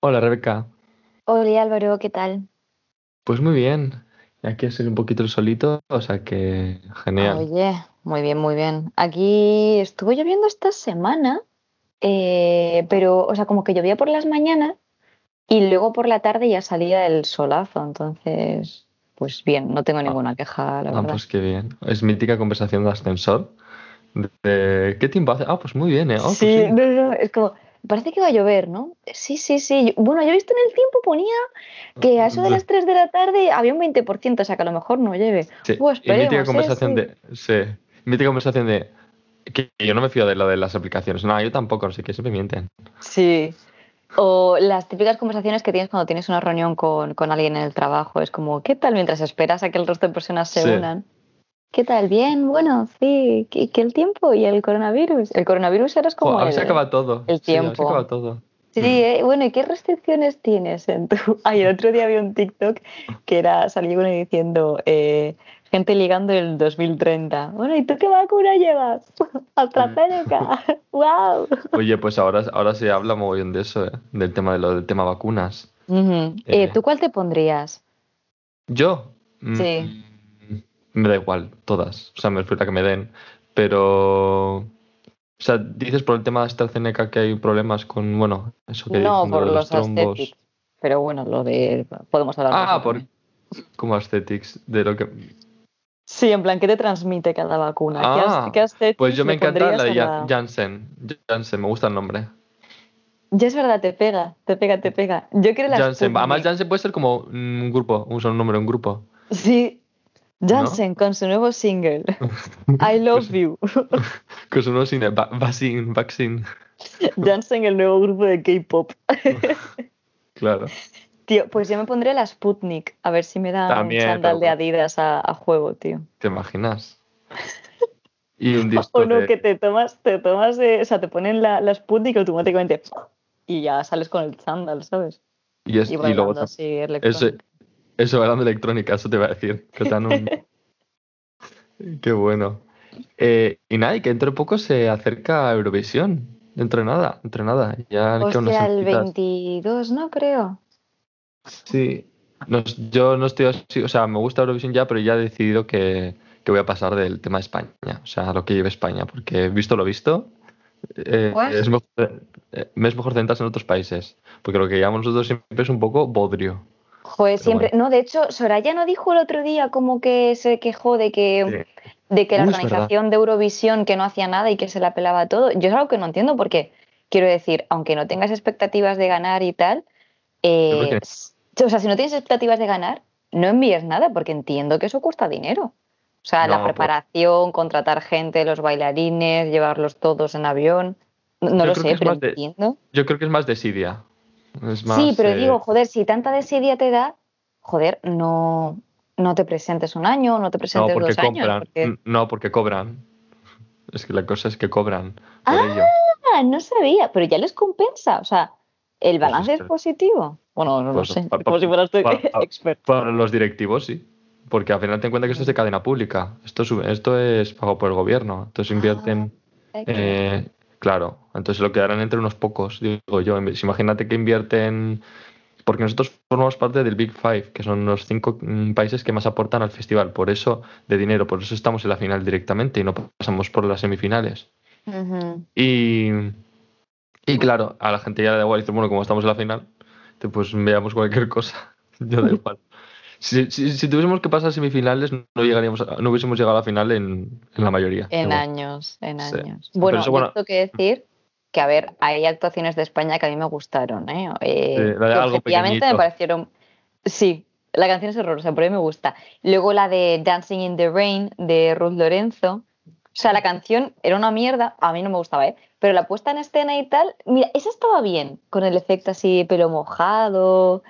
Hola Rebeca, Hola Álvaro, ¿qué tal? pues muy bien, aquí ha sido un poquito el solito, o sea que genial. Oye, muy bien, muy bien. Aquí estuvo lloviendo esta semana, eh, pero, o sea, como que llovía por las mañanas y luego por la tarde ya salía el solazo, entonces, pues bien, no tengo Ah, ninguna queja, la ah, verdad. pues qué bien. Es mítica conversación de ascensor. De, ¿qué tiempo hace? Ah, pues muy bien, ¿eh? Oh, pues Sí, sí. no, no, es como, parece que va a llover, ¿no? Sí, sí, sí. Bueno, yo he visto en el tiempo ponía que a eso de las 3 de la tarde había un 20%, o sea que a lo mejor no llueve. Sí, Pues y mítica ¿eh? conversación Sí. de, sí, mítica conversación de que yo no me fío de lo de las aplicaciones. No, yo tampoco, así que siempre mienten. Sí. O las típicas conversaciones que tienes cuando tienes una reunión con, con alguien en el trabajo. Es como, ¿qué tal? Mientras esperas a que el resto de personas se Sí. unan. ¿Qué tal? Bien, bueno, sí. ¿Qué, qué el tiempo y el coronavirus? El coronavirus ahora es Jo, como si el, acaba todo. el Sí, tiempo. acaba todo. Sí, Mm. eh, bueno, ¿y qué restricciones tienes en tu...? Ay, el otro día vi un TikTok que era, salía uno diciendo, eh, gente ligando el 2030. Bueno, ¿y tú qué vacuna llevas? AstraZeneca. ¡Wow! Oye, pues ahora, ahora se habla mogollón de eso, ¿eh? Del tema de lo del tema vacunas. Eh, ¿tú cuál te pondrías? Yo, Sí. mm, me da igual, todas. O sea, me refiero a que me den. Pero, o sea, dices por el tema de AstraZeneca que hay problemas con, bueno, eso que No, dicen de lo por de los los trombos. aesthetics. Pero bueno, lo de... Podemos hablar Ah, por, como aesthetics, de lo que... Sí, en plan, ¿qué te transmite cada vacuna? ¿Qué, Ah, qué aesthetics pues yo me encanta la de la...? Janssen. Janssen, me gusta el nombre. Ya es verdad, te pega, te pega, te pega. Yo quiero la Janssen. Además. Janssen puede ser como un grupo, un solo nombre, un grupo, Sí, ¿no? Janssen con su nuevo single, I Love You. con su nuevo va- vaccine, vaccine. Janssen, el nuevo grupo de K-pop. Claro. Tío, pues yo me pondré la Sputnik, a ver si me dan un pero de Adidas a, a juego, tío. ¿te imaginas? Y un O disco no, que te tomas, te tomas, eh, o sea, te ponen la, la Sputnik automáticamente y ya sales con el chándal, ¿sabes? Y, es, Y y luego así eso, eso bailando electrónica, eso te iba a decir. Que te dan un... Qué bueno. Eh, y nada, y que dentro de poco se acerca a Eurovisión. Dentro de nada, dentro de nada. Ya el semanitas. 22, ¿no? Creo. Sí. No yo no estoy así, o sea, me gusta Eurovisión ya, pero ya he decidido que, que voy a pasar del tema de España. O sea, lo que lleve España, porque visto lo visto, eh, es mejor, eh, me es mejor centrarse en otros países. Porque lo que llevamos nosotros siempre es un poco bodrio. Joder, Pero siempre. bueno. No, de hecho, Soraya no dijo el otro día como que se quejó de que, Sí. de que la organización de Eurovisión que no hacía nada y que se la pelaba todo. Yo es algo que no entiendo porque, quiero decir, aunque no tengas expectativas de ganar y tal, eh, o sea, si no tienes expectativas de ganar, no envíes nada porque entiendo que eso cuesta dinero. O sea, la pues preparación, contratar gente, los bailarines, llevarlos todos en avión. No, yo lo sé, pero de, entiendo. yo creo que es más desidia. Es Sí, pero eh, digo, joder, si tanta desidia te da, joder, no, no te presentes un año, no te no presentes porque dos años, porque... no porque cobran. Es que la cosa es que cobran por ello. Ah, no sabía, pero ya les compensa, o sea, ¿el Pues balance es espera, positivo? Bueno, no lo pues sé, pa- es como si fueras tú pa- pa- experto. para los directivos sí. Porque al final ten en cuenta que esto es de cadena pública. Esto es, esto es pago por el gobierno. Entonces Ah, invierten, perfecto. eh, claro, entonces lo quedarán entre unos pocos, digo yo. Imagínate que invierten, porque nosotros formamos parte del Big Five, que son los cinco mm, países que más aportan al festival, por eso de dinero, por eso estamos en la final directamente y no pasamos por las semifinales. Y, y claro, a la gente ya le da igual, dice, bueno, como estamos en la final, pues veamos cualquier cosa. Yo da igual. Si, si, si tuviésemos que pasar semifinales, no llegaríamos a- no hubiésemos llegado a la final en, en la mayoría. En Igual. años, en Sí. años. Bueno, eso, bueno, tengo que decir que, a ver, hay actuaciones de España que a mí me gustaron, ¿eh? sí, Eh, algo objetivamente me parecieron... Sí, la canción es horrorosa, pero a mí me gusta. Luego la de Dancing in the Rain de Ruth Lorenzo. O sea, la canción era una mierda, a mí no me gustaba, ¿eh? Pero la puesta en escena y tal, mira, esa estaba bien, con el efecto así, pelo mojado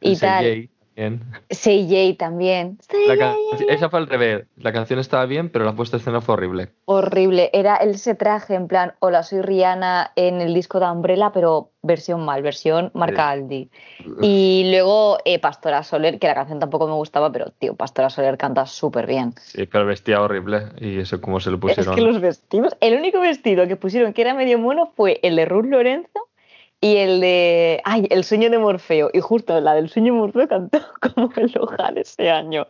El y tal. CJ también. CJ también. La can- esa fue al revés. La canción estaba bien, pero la puesta en escena fue horrible. Horrible. Era ese traje en plan, hola, soy Rihanna en el disco de Umbrella, pero versión mal, versión marca Aldi. Y luego eh, Pastora Soler, que la canción tampoco me gustaba, pero tío, Pastora Soler canta súper bien. Sí, pero vestía horrible y eso como se lo Es pusieron. que los vestidos, el único vestido que pusieron que era medio mono fue el de Ruth Lorenzo y el de. Ay, el sueño de Morfeo. Y justo la del sueño de Morfeo cantó como el Lohan ese año.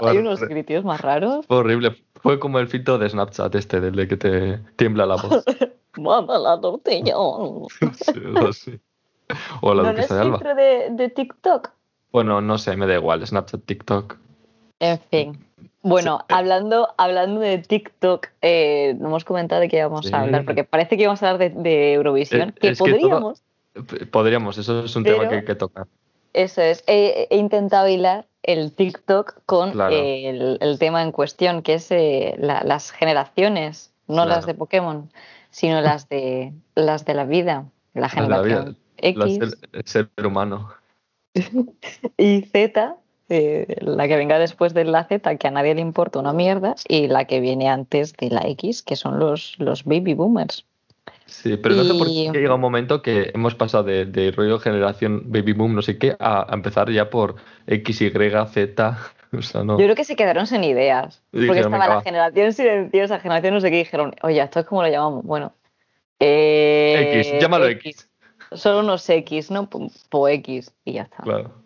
Hay unos gritos más raros. Fue horrible. Fue como el filtro de Snapchat este, del de que te tiembla la voz. Manda la tortilla. sí, O la ¿No, de es filtro de, de TikTok? Bueno, no sé, me da igual. Snapchat, TikTok. En fin. Bueno, hablando, hablando de TikTok, eh, no hemos comentado de qué íbamos a hablar, porque parece que íbamos a hablar de, Eurovisión, que podríamos. podríamos, eso es un tema que hay que tocar. Eso es. He, intentado hilar el TikTok con el, tema en cuestión, que es eh, las generaciones, no las de Pokémon, sino las de las de la vida, la generación X. el ser humano. y Z, eh, la que venga después de la Z, que a nadie le importa una mierda, y la que viene antes de la X, que son los, los baby boomers. Sí, pero no sé por qué llega un momento que hemos pasado de, de rollo generación baby boom, no sé qué, a, empezar ya por X, Y, Z. Yo creo que se quedaron sin ideas. porque estaba la generación silenciosa, generación no sé qué, dijeron, oye, esto es como lo llamamos. Bueno. Eh, X, llámalo X. Son unos X, ¿no? Po X y ya está. Claro.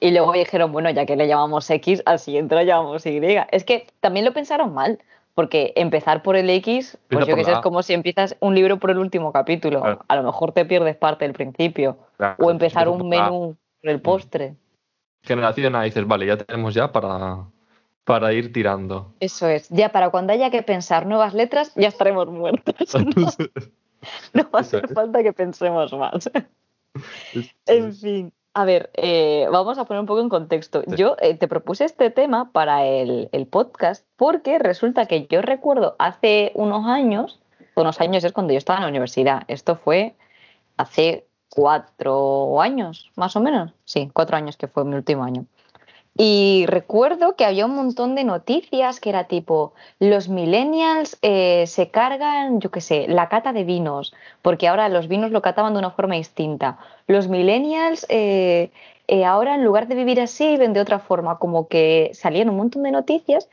Y luego dijeron, bueno, ya que le llamamos X, al siguiente lo llamamos Y. Es que también lo pensaron mal, porque empezar por el X, pues yo que sé, es como si empiezas un libro por el último capítulo. A lo mejor te pierdes parte del principio. o empezar un menú por el mm. postre. Generación A, dices, vale, ya tenemos ya para, para ir tirando. Eso es. Ya para cuando haya que pensar nuevas letras, ya estaremos muertos. no va a hacer falta que pensemos más. en fin. A ver, eh, vamos a poner un poco en contexto. Yo eh, te propuse este tema para el, podcast porque resulta que yo recuerdo hace unos años, unos años es cuando yo estaba en la universidad, esto fue hace cuatro años, más o menos, sí, cuatro años que fue mi último año. Y recuerdo que había un montón de noticias que era tipo, los millennials eh, se cargan, yo qué sé, la cata de vinos, porque ahora los vinos lo cataban de una forma distinta. Los millennials eh, eh, ahora en lugar de vivir así viven de otra forma, como que salían un montón de noticias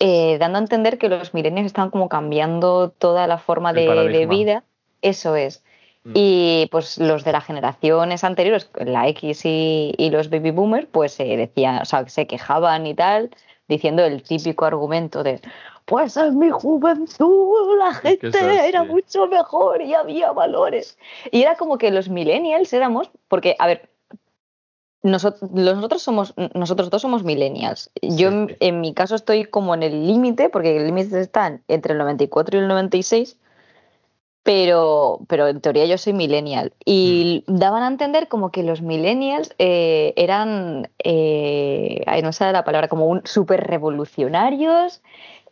dando a entender que los millennials estaban como cambiando toda la forma de vida. Eso es. Mm. Y pues los de las generaciones anteriores, la X y, los baby boomers, pues se decían, o sea, se quejaban y tal, diciendo el típico argumento de pues en mi juventud la gente era mucho mejor y había valores. Y era como que los millennials éramos, porque, a ver, nosotros, nosotros somos, nosotros dos somos millennials. Yo en, en, mi caso estoy como en el límite, porque el límite está entre el 94 y el 96 pero, pero en teoría yo soy millennial. Y mm. daban a entender como que los millennials eh, eran, eh, no sé la palabra, como un súper revolucionarios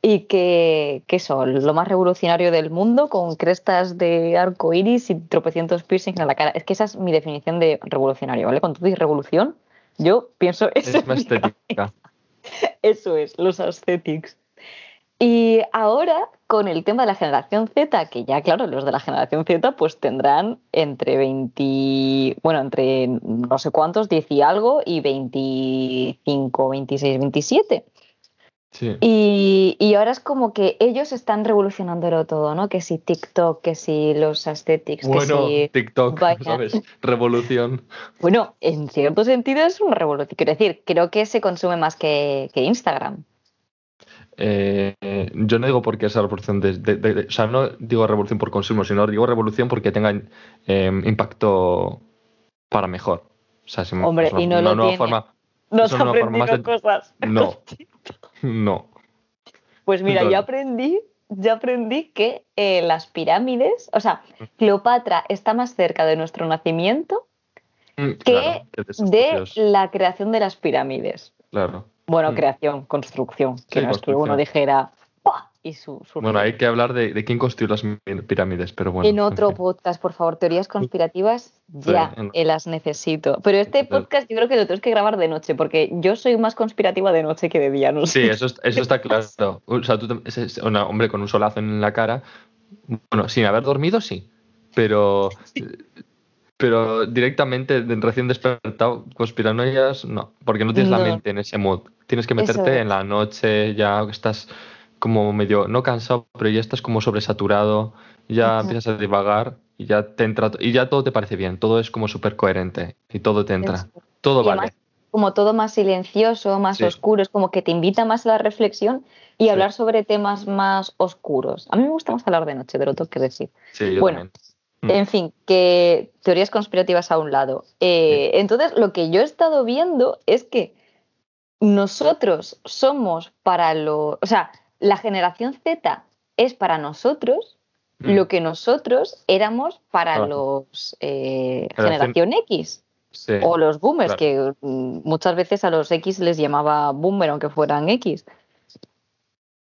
y que, que son lo más revolucionario del mundo con crestas de arco iris y tropecientos piercings en la cara. Es que esa es mi definición de revolucionario, ¿vale? Cuando tú dices revolución, yo pienso eso. Es más estética. Eso es, los aesthetics. Y ahora, con el tema de la generación Z, que ya, claro, los de la generación Z pues tendrán entre 20, bueno, entre no sé cuántos, 10 y algo, y 25, 26, 27. Sí. Y, y, ahora es como que ellos están revolucionándolo todo, ¿no? Que si TikTok, que si los aesthetics, bueno, que si TikTok, ¿sabes? Revolución. Bueno, en cierto sentido es una revolución. Quiero decir, creo que se consume más que, que Instagram. Eh, yo no digo porque esa revolución de, o sea, no digo revolución por consumo, sino digo revolución porque tenga eh, impacto para mejor. O sea, Hombre, y no lo tiene. Forma, no aprendido cosas. No, no. Pues mira, yo aprendí, yo aprendí que eh, las pirámides, o sea, Cleopatra está más cerca de nuestro nacimiento mm, que de la creación de las pirámides. Claro. Bueno, mm. creación, construcción, que no es que uno dijera, Y su, bueno, hay que hablar de, quién construyó las pirámides, pero bueno. En otro podcast, por favor, teorías conspirativas, ya las necesito. Pero este podcast yo creo que lo tenemos que grabar de noche, porque yo soy más conspirativa de noche que de día, ¿no? Sí, eso, eso está claro. O sea, tú, un hombre con un solazo en la cara, bueno, sin haber dormido, sí, pero pero directamente recién despertado, conspiranoias, no, porque no tienes la mente en ese mood. Tienes que meterte en la noche, ya estás como medio, no cansado, pero ya estás como sobresaturado, ya empiezas a divagar y ya te entra y ya todo te parece bien, todo es como súper coherente y todo te entra, todo vale. como todo más silencioso, más oscuro, es como que te invita más a la reflexión y hablar sobre temas más oscuros. A mí me gusta más hablar de noche, te lo tengo que decir. Sí, yo bueno, mm. En fin, que teorías conspirativas a un lado. Eh, entonces, lo que yo he estado viendo es que nosotros somos para lo, o sea, la generación Z es para nosotros mm. lo que nosotros éramos para los eh, generación X. o los boomers, que mm, muchas veces a los X les llamaba boomer aunque fueran X.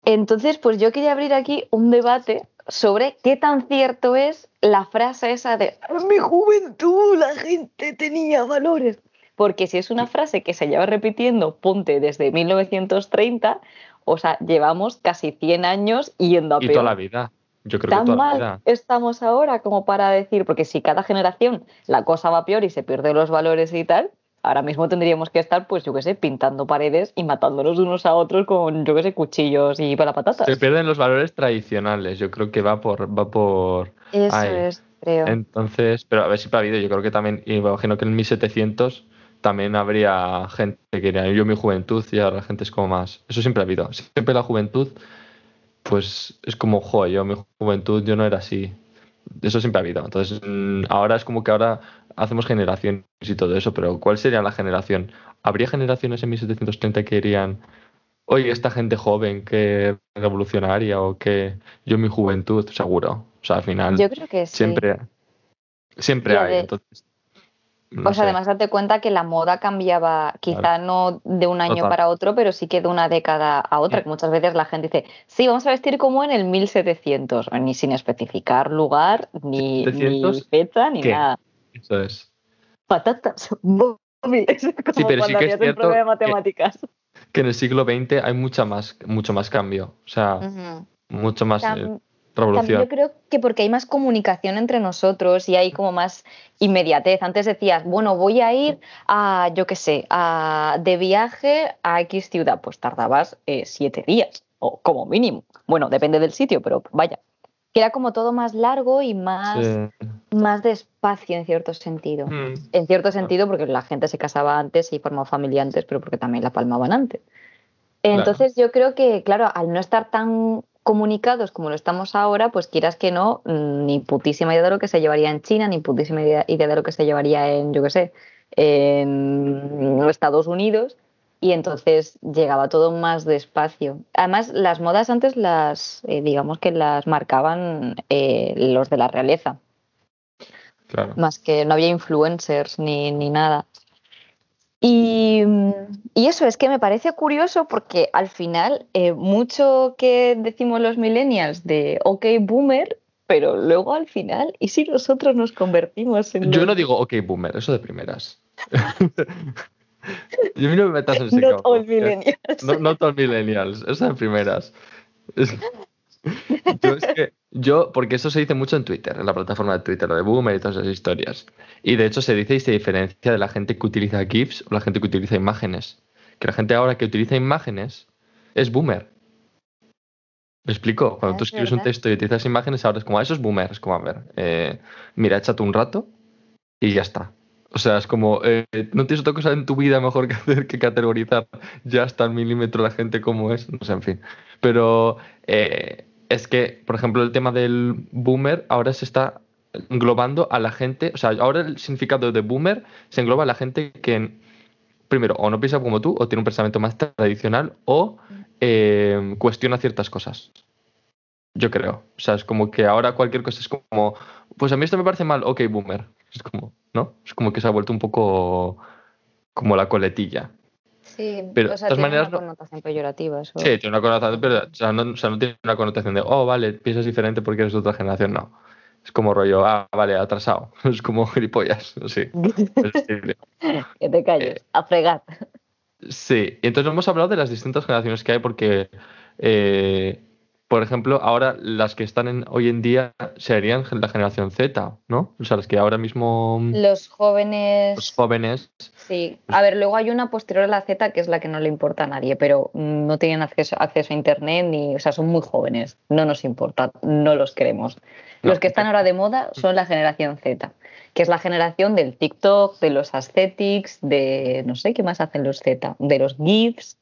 Entonces, pues yo quería abrir aquí un debate sobre qué tan cierto es la frase esa de en mi juventud la gente tenía valores. Porque si es una frase que se lleva repitiendo, ponte desde 1930, o sea, llevamos casi 100 años yendo a peor. Y toda la vida. Yo creo Tan que toda mal la vida. estamos ahora como para decir, porque si cada generación la cosa va peor y se pierden los valores y tal, ahora mismo tendríamos que estar, pues yo qué sé, pintando paredes y matándonos unos a otros con, yo qué sé, cuchillos y para patatas. Se pierden los valores tradicionales, yo creo que va por... Va por Eso es, creo. Entonces, pero a ver si ha habido, yo creo que también, imagino que en 1700 también habría gente que quería yo mi juventud y ahora la gente es como más. Eso siempre ha habido. Siempre la juventud, pues es como, joder, yo mi juventud yo no era así. Eso siempre ha habido. Entonces, mm, ahora es como que ahora hacemos generaciones y todo eso, pero ¿cuál sería la generación? ¿Habría generaciones en 1730 que dirían, oye, esta gente joven que revolucionaria o que yo mi juventud, seguro? O sea, al final. Yo creo que Siempre, siempre hay. Entonces, pues además date cuenta que la moda cambiaba, quizá no de un año para otro, pero sí que de una década a otra, que muchas veces la gente dice, sí, vamos a vestir como en el 1700, ni sin especificar lugar, ni, fecha, ni nada. Eso es. Patatas, móviles, como sí, pero sí que es cierto de matemáticas. Que, en el siglo XX hay mucha más, mucho más cambio, o sea, mucho más... Eh, Revolución. yo creo que porque hay más comunicación entre nosotros y hay como más inmediatez. Antes decías, bueno, voy a ir a, yo qué sé, a, de viaje a X ciudad. Pues tardabas eh, siete días, o como mínimo. Bueno, depende del sitio, pero vaya. Que era como todo más largo y más, más despacio en cierto sentido. Hmm. En cierto sentido, porque la gente se casaba antes y formaba familia antes, pero porque también la palmaban antes. Entonces yo creo que, claro, al no estar tan comunicados como lo estamos ahora, pues quieras que no, mm, ni putísima idea de lo que se llevaría en China, ni putísima idea de lo que se llevaría en, yo qué sé, en Estados Unidos. Y entonces llegaba todo más despacio. Además, las modas antes las, eh, digamos que las marcaban eh, los de la realeza. Claro. Más que no había influencers ni, ni nada. Y, eso es que me parece curioso porque al final eh, mucho que decimos los millennials de ok boomer, pero luego al final, ¿y si nosotros nos convertimos en... Yo no digo ok boomer, eso de primeras. Yo no me metas en ese Not all millennials. No, not all millennials, eso de primeras. Yo es que, yo, porque eso se dice mucho en Twitter, en la plataforma de Twitter, lo de Boomer y todas esas historias. Y de hecho se dice y se diferencia de la gente que utiliza GIFs o la gente que utiliza imágenes. Que la gente ahora que utiliza imágenes es Boomer. ¿Me explico? Cuando tú escribes un texto y utilizas imágenes, ahora es como, ah, eso es Boomer. Es como, a ver, eh, mira, échate un rato y ya está. O sea, es como, eh, no tienes otra cosa en tu vida mejor que hacer que categorizar ya hasta el milímetro la gente como es. No sé, en fin. Pero eh, es que, por ejemplo, el tema del boomer ahora se está englobando a la gente, o sea, ahora el significado de boomer se engloba a la gente que, primero, o no piensa como tú, o tiene un pensamiento más tradicional, o eh, cuestiona ciertas cosas. Yo creo. O sea, es como que ahora cualquier cosa es como, pues a mí esto me parece mal, ok, boomer. Es como, ¿no? Es como que se ha vuelto un poco como la coletilla. Sí, pero o sea, tiene una connotación peyorativa. Eso. Sí, tiene una connotación, pero o sea, no, tiene una connotación de, oh, vale, piensas diferente porque eres de otra generación. No. Es como rollo, ah, vale, atrasado. Es como gilipollas. Sí. que te calles, eh, a fregar. Sí, y entonces hemos hablado de las distintas generaciones que hay porque, eh, por ejemplo, ahora las que están en, hoy en día serían la generación Z, ¿no? O sea, las que ahora mismo... Los jóvenes... Los jóvenes... Sí. A ver, luego hay una posterior a la Z que es la que no le importa a nadie, pero no tienen acceso, acceso a Internet ni... O sea, son muy jóvenes. No nos importa, no los queremos. Los que están ahora de moda son la generación Z, que es la generación del TikTok, de los aesthetics, de... No sé qué más hacen los Z, de los GIFs,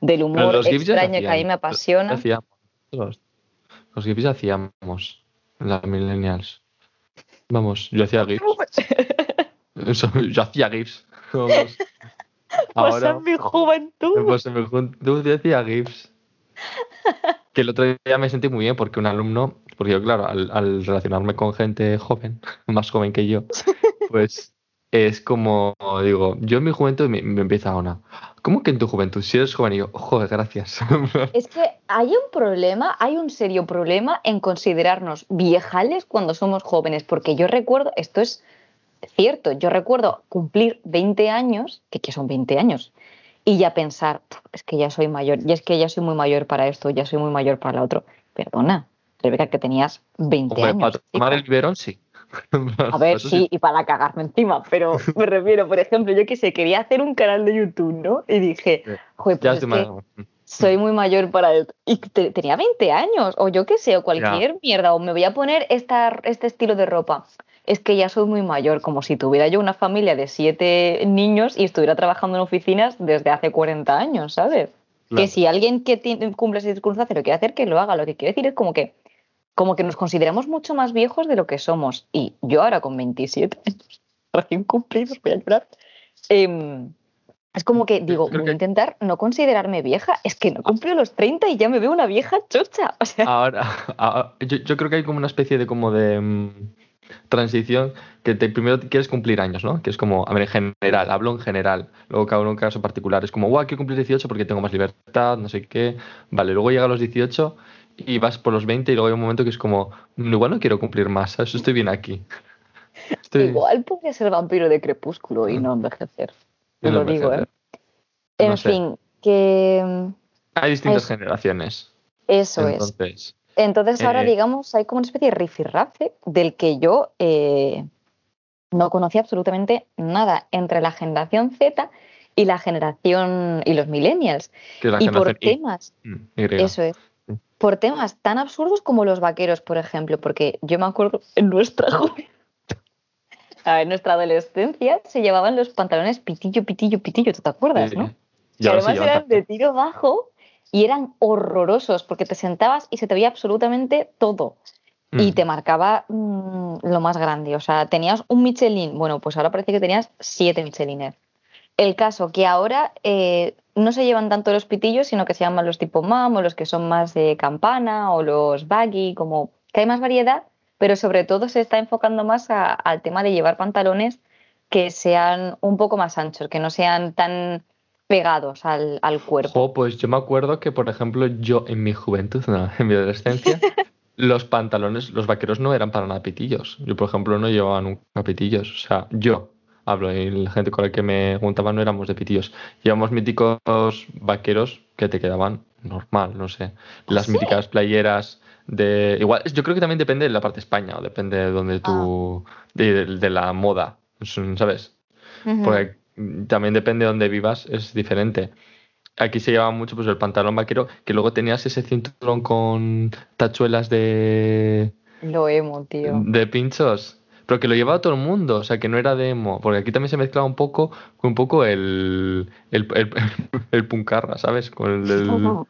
del humor extraño que a mí me apasiona. Los, los GIFs hacíamos en las millennials. Vamos, yo hacía GIFs. yo hacía GIFs. Vamos. pues en mi juventud. Pues en mi juventud yo hacía GIFs. Que el otro día me sentí muy bien porque un alumno, porque yo, claro, al, al relacionarme con gente joven, más joven que yo, pues es como, digo, yo en mi juventud me, empieza una. ¿Cómo que en tu juventud? Si eres joven y yo, joder, gracias. Es que hay un problema, hay un serio problema en considerarnos viejales cuando somos jóvenes, porque yo recuerdo, esto es cierto, yo recuerdo cumplir 20 años, que, que son 20 años, y ya pensar, es que ya soy mayor, y es que ya soy muy mayor para esto, ya soy muy mayor para lo otro. Perdona, Rebeca, que tenías 20 años. Para tomar el biberón, sí. A ver, sí, y para cagarme encima, pero me refiero, por ejemplo, yo que sé, quería hacer un canal de YouTube, ¿no? Y dije, joder, pues soy muy mayor para esto. Y tenía 20 años, o yo qué sé, o cualquier mierda, o me voy a poner esta, este estilo de ropa. Es que ya soy muy mayor, como si tuviera yo una familia de siete niños y estuviera trabajando en oficinas desde hace 40 años, ¿sabes? Que si alguien que cumple ese circunstancia lo quiere hacer, que lo haga. Lo que quiere decir es como que como que nos consideramos mucho más viejos de lo que somos. Y yo ahora con 27 años, recién cumplidos, voy a llorar, em, es como que digo, voy a intentar no considerarme vieja. Es que no cumplido los 30 y ya me veo una vieja chocha. Ahora, yo, creo que hay como una especie de como de mm, transición que te, primero quieres cumplir años, ¿no? Que es como, a ver, en general, hablo en general. Luego cada uno en caso particular. Es como, guau, quiero cumplir 18 porque tengo más libertad, no sé qué. Vale, luego llega a los 18 y vas por los 20 y luego hay un momento que es como, igual no quiero cumplir más, eso estoy bien aquí. Igual podría ser vampiro de crepúsculo y no envejecer. Te lo digo, ¿eh? En fin, que... Mm, hay distintas generaciones. Eso es. Entonces ahora, eh, digamos, hay como una especie de rifirrafe del que yo eh, no conocía absolutamente nada entre la generación Z y la generación y los millennials. y por temas. Mm, eso es por temas tan absurdos como los vaqueros, por ejemplo, porque yo me acuerdo en nuestra en nuestra adolescencia se llevaban los pantalones pitillo, pitillo, pitillo, ¿tú te acuerdas, no? Y además eran de tiro bajo y eran horrorosos porque te sentabas y se te veía absolutamente todo. Y mm. te marcaba mm, lo más grande. O sea, tenías un Michelin. Bueno, pues ahora parece que tenías siete Michelines. El caso que ahora eh, no se llevan tanto los pitillos, sino que se llaman los tipo mam o los que son más de campana o los baggy, como que hay más variedad, pero sobre todo se está enfocando más al tema de llevar pantalones que sean un poco más anchos, que no sean tan pegados al, cuerpo. pues yo me acuerdo que, por ejemplo, yo en mi juventud, en mi adolescencia, los pantalones, los vaqueros no eran para nada pitillos. Yo, por ejemplo, no llevaba nunca pitillos. O sea, yo, hablo y la gente con la que me juntaba no éramos de pitillos. Llevamos míticos vaqueros que te quedaban normal, no sé. ¿Ah, Las míticas playeras de... Igual, yo creo que también depende de la parte de España o depende de donde tú... Ah. De, la moda, ¿sabes? Porque también depende de donde vivas, es diferente. Aquí se llevaba mucho pues el pantalón vaquero, que luego tenías ese cinturón con tachuelas de... Lo emo, tío. De pinchos pero que lo llevaba todo el mundo, o sea, que no era demo, porque aquí también se mezclaba un poco, un poco el, el, el, puncarra, ¿sabes? Con el,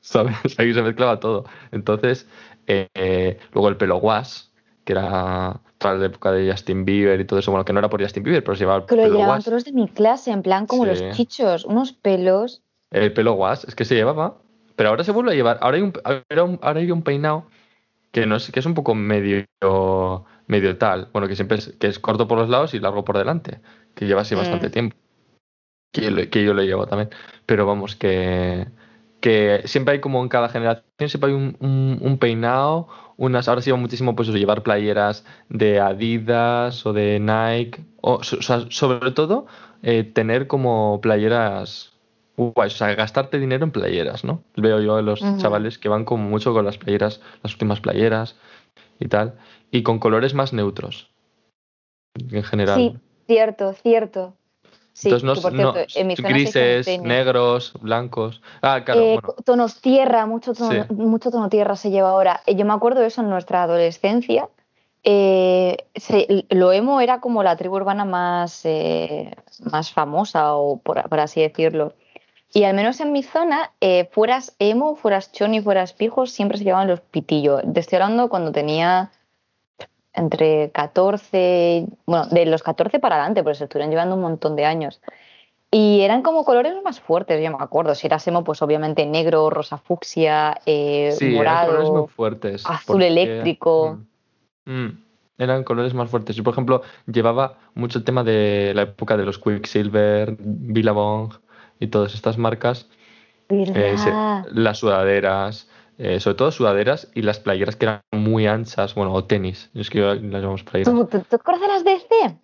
¿sabes? Ahí se mezclaba todo. Entonces, eh, luego el pelo guas, que era toda la época de Justin Bieber y todo eso, bueno, que no era por Justin Bieber, pero se llevaba el que lo llevaban todos de mi clase, en plan como los chichos, unos pelos. El pelo guas, es que se llevaba, pero ahora se vuelve a llevar. Ahora hay un, ahora hay un peinado que no es, que es un poco medio medio tal. Bueno, que siempre es, que es corto por los lados y largo por delante, que lleva así bastante mm. tiempo. Que yo, que yo lo llevo también. Pero vamos, que, que siempre hay como en cada generación, siempre hay un, peinado, unas, ahora se lleva muchísimo pues llevar playeras de Adidas o de Nike, o, sea, sobre todo eh, tener como playeras guay, o sea, gastarte dinero en playeras, ¿no? Veo yo a los chavales que van como mucho con las playeras, las últimas playeras y tal, y con colores más neutros, en general. Sí, cierto, cierto. Sí, Entonces, no, por no- cierto, en mi zona grises, negros, blancos. Ah, claro, Eh, bueno. Tonos tierra, mucho tono, Sí. mucho tono tierra se lleva ahora. Eh, Yo me acuerdo de eso en nuestra adolescencia. Eh, se- lo emo era como la tribu urbana más, eh, más famosa, o por, por así decirlo. Y al menos en mi zona, eh, fueras emo, fueras choni, fueras pijos, siempre se llevaban los pitillos. Te estoy hablando cuando tenía entre 14, bueno, de los 14 para adelante, porque se estuvieron llevando un montón de años. Y eran como colores más fuertes, yo me acuerdo. Si eras emo, pues obviamente negro, rosa fucsia, eh, Sí, eran colores muy morado. fuertes. azul porque, eléctrico. mm, mm, eran colores más fuertes. Yo, por ejemplo, llevaba mucho el tema de la época de los Quicksilver, Billabong y todas estas marcas. eh, las sudaderas, eh, sobre todo sudaderas y las playeras que eran muy anchas, bueno, o tenis. Es que las llamamos playeras. ¿Tú, tú, te acuerdas de las DC?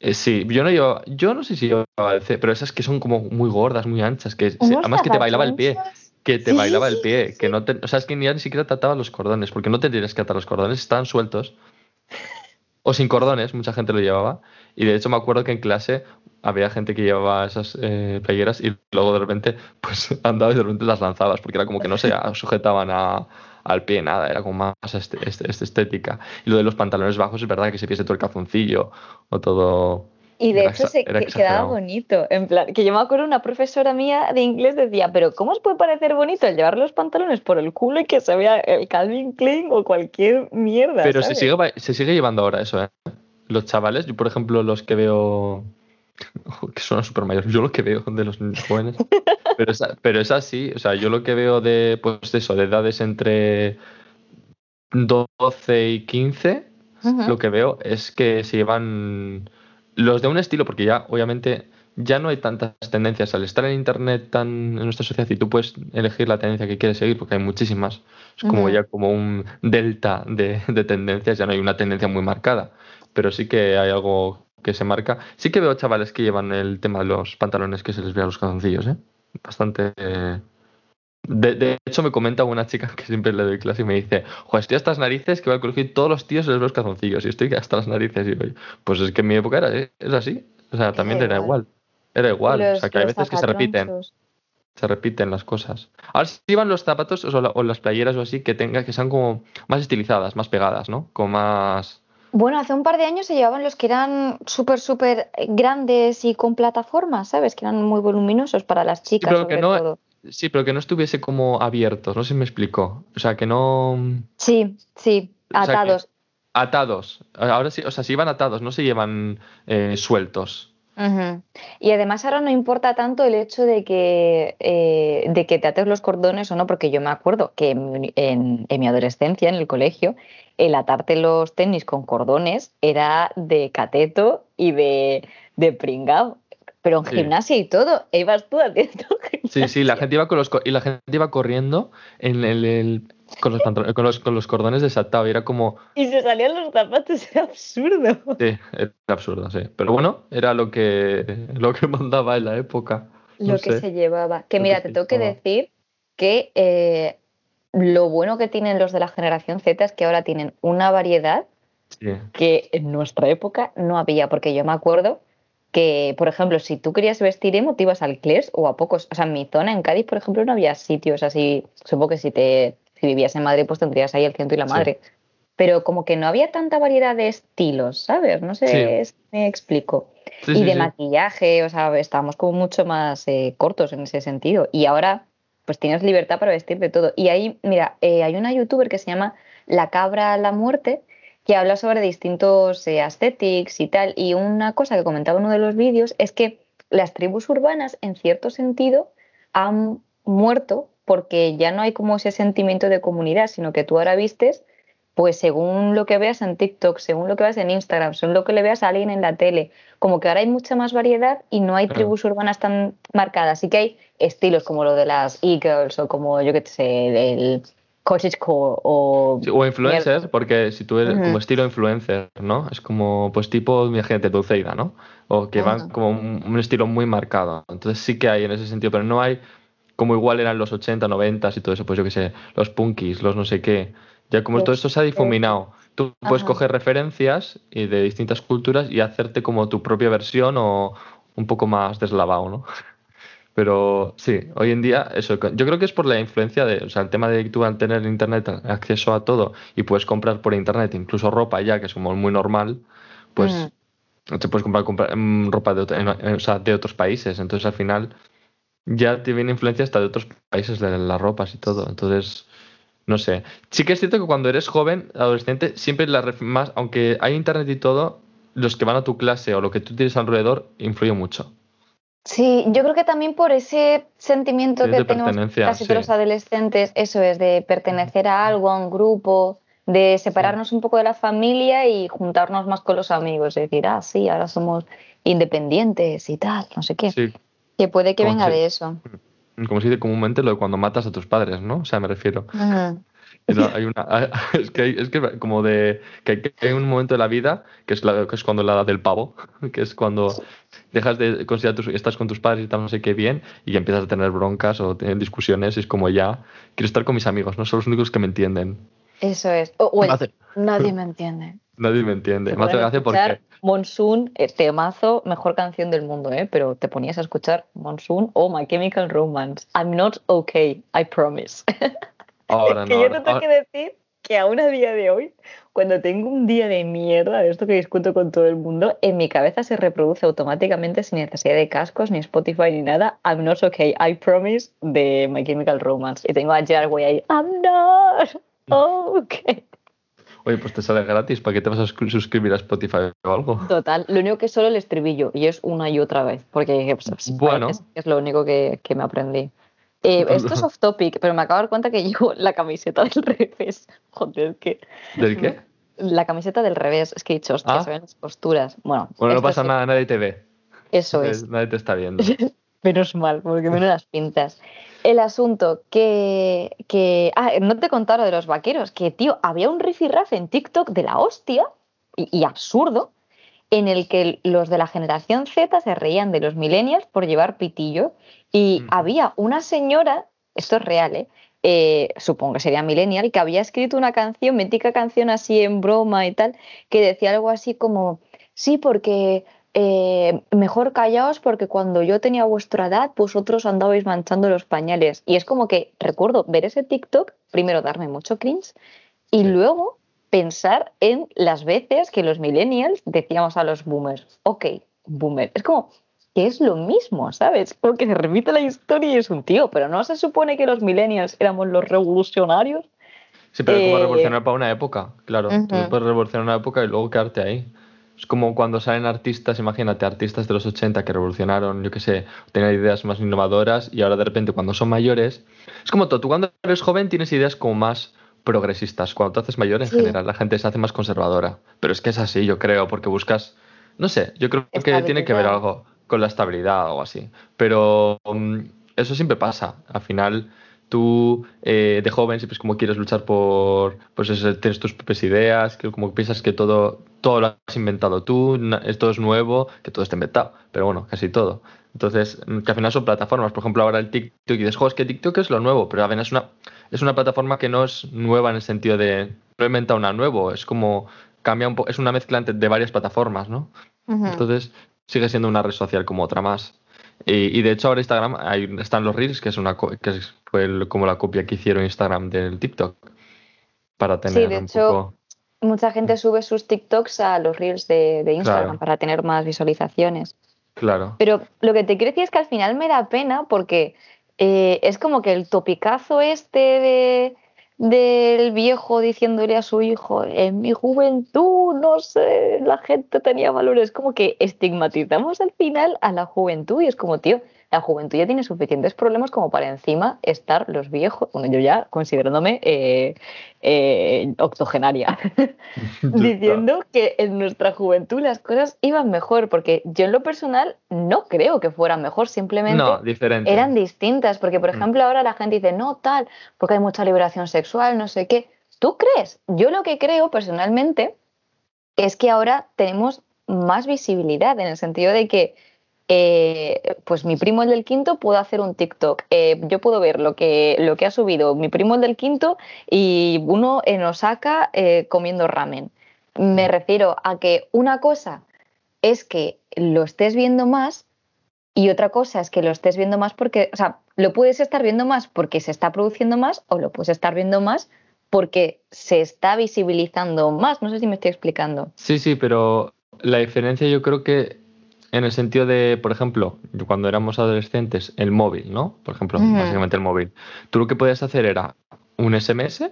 Eh, sí, yo no llevaba, yo no sé si llevaba el C, pero esas que son como muy gordas, muy anchas, que se- además que te bailaba el pie. que te Sí, bailaba el pie, sí, que sí. no te, o sea, es que ya ni siquiera te ataba los cordones, porque no te tendrías que atar los cordones, estaban sueltos. O sin cordones, mucha gente lo llevaba. Y de hecho me acuerdo que en clase había gente que llevaba esas eh, playeras y luego de repente pues andaba y de repente las lanzabas, porque era como que no se sujetaban a- al pie, nada, era como más este- este- este- estética. Y lo de los pantalones bajos es verdad que se piese todo el calzoncillo o todo... Y de hecho se quedaba bonito. En plan, que yo me acuerdo una profesora mía de inglés decía, pero ¿cómo os puede parecer bonito el llevar los pantalones por el culo y que se vea el Calvin Klein o cualquier mierda? Pero se sigue, se sigue llevando ahora eso, ¿eh? Los chavales, yo por ejemplo los que veo, que suenan súper mayores, yo lo que veo de los jóvenes, pero es, pero es así, o sea, yo lo que veo de, pues eso, de edades entre 12 y 15, Ujú. lo que veo es que se llevan los de un estilo, porque ya obviamente ya no hay tantas tendencias. Al estar en internet tan en nuestra sociedad y tú puedes elegir la tendencia que quieres seguir, porque hay muchísimas, es como ya como un delta de, de tendencias, ya no hay una tendencia muy marcada, pero sí que hay algo que se marca. Sí que veo chavales que llevan el tema de los pantalones que se les vea los calzoncillos, ¿eh? Bastante... eh, de, de hecho, me comenta una chica que siempre le doy clase y me dice, joder, estoy hasta las narices que va al colegio y todos los tíos se les ve los calzoncillos y estoy hasta las narices. Y yo, pues es que en mi época era, ¿eh? es así. O sea, también Era era igual. Era igual. o sea, que hay veces que se repiten. Se repiten las cosas. Ahora sí iban los zapatos o, la- o las playeras o así que tenga, que sean como más estilizadas, más pegadas, ¿no? Como más... Bueno, hace un par de años se llevaban los que eran súper, súper grandes y con plataformas, ¿sabes? Que eran muy voluminosos para las chicas, pero sobre que no- todo. Sí, pero que no estuviese como abiertos, no sé si me explicó. O sea, que no... Sí, sí, O sea, que- atados. Atados. Ahora sí, o sea, si iban atados, no se llevan eh, sueltos. Y además ahora no importa tanto el hecho de que, eh, de que te ates los cordones o no, porque yo me acuerdo que en, mi- en- en mi adolescencia, en el colegio, el atarte los tenis con cordones era de cateto y de, de pringao. Pero en Sí. gimnasia y todo, ibas tú haciendo Sí, sí, la gimnasia. gente iba con los y la gente iba corriendo en el, el- con, los con, los, con los cordones desatados y era como Y se salían los zapatos, era absurdo. sí, era absurdo, sí. Pero bueno, era lo que lo que mandaba en la época. Lo que se llevaba. Que Lo mira, te tengo que decir que eh, lo bueno que tienen los de la generación Z es que ahora tienen una variedad Sí. que en nuestra época no había, porque yo me acuerdo que, por ejemplo, si tú querías vestir emo, te ibas al Cles o a pocos. O sea, en mi zona, en Cádiz, por ejemplo, no había sitios así. Supongo que si te si vivías en Madrid, pues tendrías ahí el ciento y la Sí. madre. Pero como que no había tanta variedad de estilos, ¿sabes? No sé si me explico. Sí, y de maquillaje, o sea, estábamos como mucho más eh, cortos en ese sentido. Y ahora, pues tienes libertad para vestir de todo. Y ahí, mira, eh, hay una youtuber que se llama La Cabra a la Muerte, que habla sobre distintos eh, aesthetics y tal. Y una cosa que comentaba en uno de los vídeos es que las tribus urbanas, en cierto sentido, han muerto porque ya no hay como ese sentimiento de comunidad, sino que tú ahora vistes pues según lo que veas en TikTok, según lo que veas en Instagram, según lo que le veas a alguien en la tele, como que ahora hay mucha más variedad y no hay Claro. tribus urbanas tan marcadas. Sí que hay estilos como lo de las e-girls o como yo que sé, el, cottagecore o... Sí, o influencer, porque si tú eres como estilo influencer, ¿no? Es como, pues tipo, mi gente, Dulceida, ¿no? O que van como un, un, estilo muy marcado. Entonces sí que hay en ese sentido, pero no hay como igual eran los 80, 90 y todo eso, pues yo qué sé, los punkis, los no sé qué. Ya como todo esto se ha difuminado. Tú puedes coger referencias y de distintas culturas y hacerte como tu propia versión o un poco más deslavado, ¿no? Pero sí, hoy en día, eso, yo creo que es por la influencia de, o sea, el tema de que tú al tener internet acceso a todo y puedes comprar por internet incluso ropa ya, que es como muy normal, pues mm. te puedes comprar, mm, ropa de, o sea, de otros países. Entonces al final ya te viene influencia hasta de otros países de las ropas y todo. Entonces, no sé. Sí que es cierto que cuando eres joven, adolescente, siempre la más, aunque hay internet y todo, los que van a tu clase o lo que tú tienes alrededor influye mucho. Sí, yo creo que también por ese sentimiento que tenemos casi todos los adolescentes, eso es, de pertenecer a algo, a un grupo, de separarnos un poco de la familia y juntarnos más con los amigos, decir, ah, sí, ahora somos independientes y tal, no sé qué. Sí. Que puede que venga de eso. Como se dice comúnmente lo de cuando matas a tus padres, ¿no? O sea, me refiero. hay una, es, que hay, es que como de que hay un momento de la vida que es, la, que es cuando la edad del pavo, que es cuando dejas de considerar tus, estás con tus padres y tal, no sé qué bien, y empiezas a tener broncas o tener discusiones, y es como ya, quiero estar con mis amigos, no son los únicos que me entienden. Eso es. nadie me entiende. Nadie me entiende. Hace gracia porque. Monsoon, eh, temazo, mejor canción del mundo, ¿eh? Pero te ponías a escuchar Monsoon o My Chemical Romance. I'm not okay, I promise. Ahora que yo no tengo que decir que aún a día de hoy, cuando tengo un día de mierda de esto que discuto con todo el mundo, en mi cabeza se reproduce automáticamente sin necesidad de cascos, ni Spotify, ni nada. I'm not okay, I promise de My Chemical Romance. Y tengo a Way ahí, I'm not okay. Oye, pues te sale gratis, ¿para qué te vas a suscribir a Spotify o algo? Total, lo único que es solo el estribillo y es una y otra vez, porque pues, bueno. es, lo único que, que me aprendí. Eh, esto es off topic, pero me acabo de dar cuenta que llevo la camiseta del revés. Joder, que. ¿Del qué? La camiseta del revés. Es que he dicho, hostia, ah. se ven las posturas. Bueno, bueno no pasa nada, nadie te ve. Eso es. Nadie te está viendo. Menos mal, porque menos las pintas. El asunto que, que. Ah, no te contaron de los vaqueros, que, tío, había un rifirraf en TikTok de la hostia y absurdo en el que los de la generación Z se reían de los millennials por llevar pitillo y había una señora, esto es real, ¿eh? ¿eh? supongo que sería millennial, que había escrito una canción, mítica canción así en broma y tal, que decía algo así como, sí, porque eh, mejor callaos porque cuando yo tenía vuestra edad, vosotros andabais manchando los pañales. Y es como que recuerdo ver ese TikTok, primero darme mucho cringe y luego pensar en las veces que los millennials decíamos a los boomers, ok, boomer. Es como que es lo mismo, ¿sabes? Porque se repite la historia y es un tío, pero no se supone que los millennials éramos los revolucionarios. Sí, pero como eh, revolucionar para una época, claro. Tú puedes revolucionar una época y luego quedarte ahí. Es como cuando salen artistas, imagínate, artistas de los 80 que revolucionaron, yo qué sé, tenían ideas más innovadoras y ahora de repente cuando son mayores, es como todo, tú cuando eres joven tienes ideas como más progresistas. Cuando te haces mayor, en general, la gente se hace más conservadora. Pero es que es así, yo creo, porque buscas, no sé, yo creo que tiene que ver algo con la estabilidad o algo así. Pero mm, eso siempre pasa. Al final, tú eh, de joven siempre es como quieres luchar por, pues eso, tienes tus propias ideas, que como piensas que todo, todo lo has inventado tú, esto es nuevo, que todo está inventado. Pero bueno, casi todo. Entonces, mm, que al final son plataformas. Por ejemplo, ahora el TikTok y dices, jo, es que TikTok es lo nuevo, pero a ver, es una, es una plataforma que no es nueva en el sentido de no inventa una nueva, es como cambia un poco, es una mezcla de varias plataformas, ¿no? Entonces, sigue siendo una red social como otra más. Y, de hecho ahora Instagram ahí están los Reels, que es una que fue como la copia que hicieron Instagram del TikTok. Para tener sí, de hecho, mucha gente sube sus TikToks a los Reels de, Instagram para tener más visualizaciones. Claro. Pero lo que te quiero decir es que al final me da pena porque eh, es como que el topicazo este de del viejo diciéndole a su hijo, en mi juventud, no sé, la gente tenía valores, como que estigmatizamos al final a la juventud y es como, tío, la juventud ya tiene suficientes problemas como para encima estar los viejos, bueno, yo ya considerándome eh, eh, octogenaria, diciendo que en nuestra juventud las cosas iban mejor, porque yo en lo personal no creo que fueran mejor, simplemente eran distintas, porque por mm. ejemplo ahora la gente dice, no, tal, porque hay mucha liberación sexual, no sé qué. ¿Tú crees? Yo lo que creo personalmente es que ahora tenemos más visibilidad en el sentido de que eh, pues mi primo el del quinto puede hacer un TikTok. Eh, yo puedo ver lo que, lo que ha subido mi primo el del quinto y uno en Osaka eh, comiendo ramen. Me refiero a que una cosa es que lo estés viendo más y otra cosa es que lo estés viendo más porque, o sea, lo puedes estar viendo más porque se está produciendo más o lo puedes estar viendo más porque se está visibilizando más. No sé si me estoy explicando. Sí, sí, pero la diferencia yo creo que en el sentido de, por ejemplo, cuando éramos adolescentes, el móvil, ¿no? Por ejemplo, básicamente el móvil. Tú lo que podías hacer era un SMS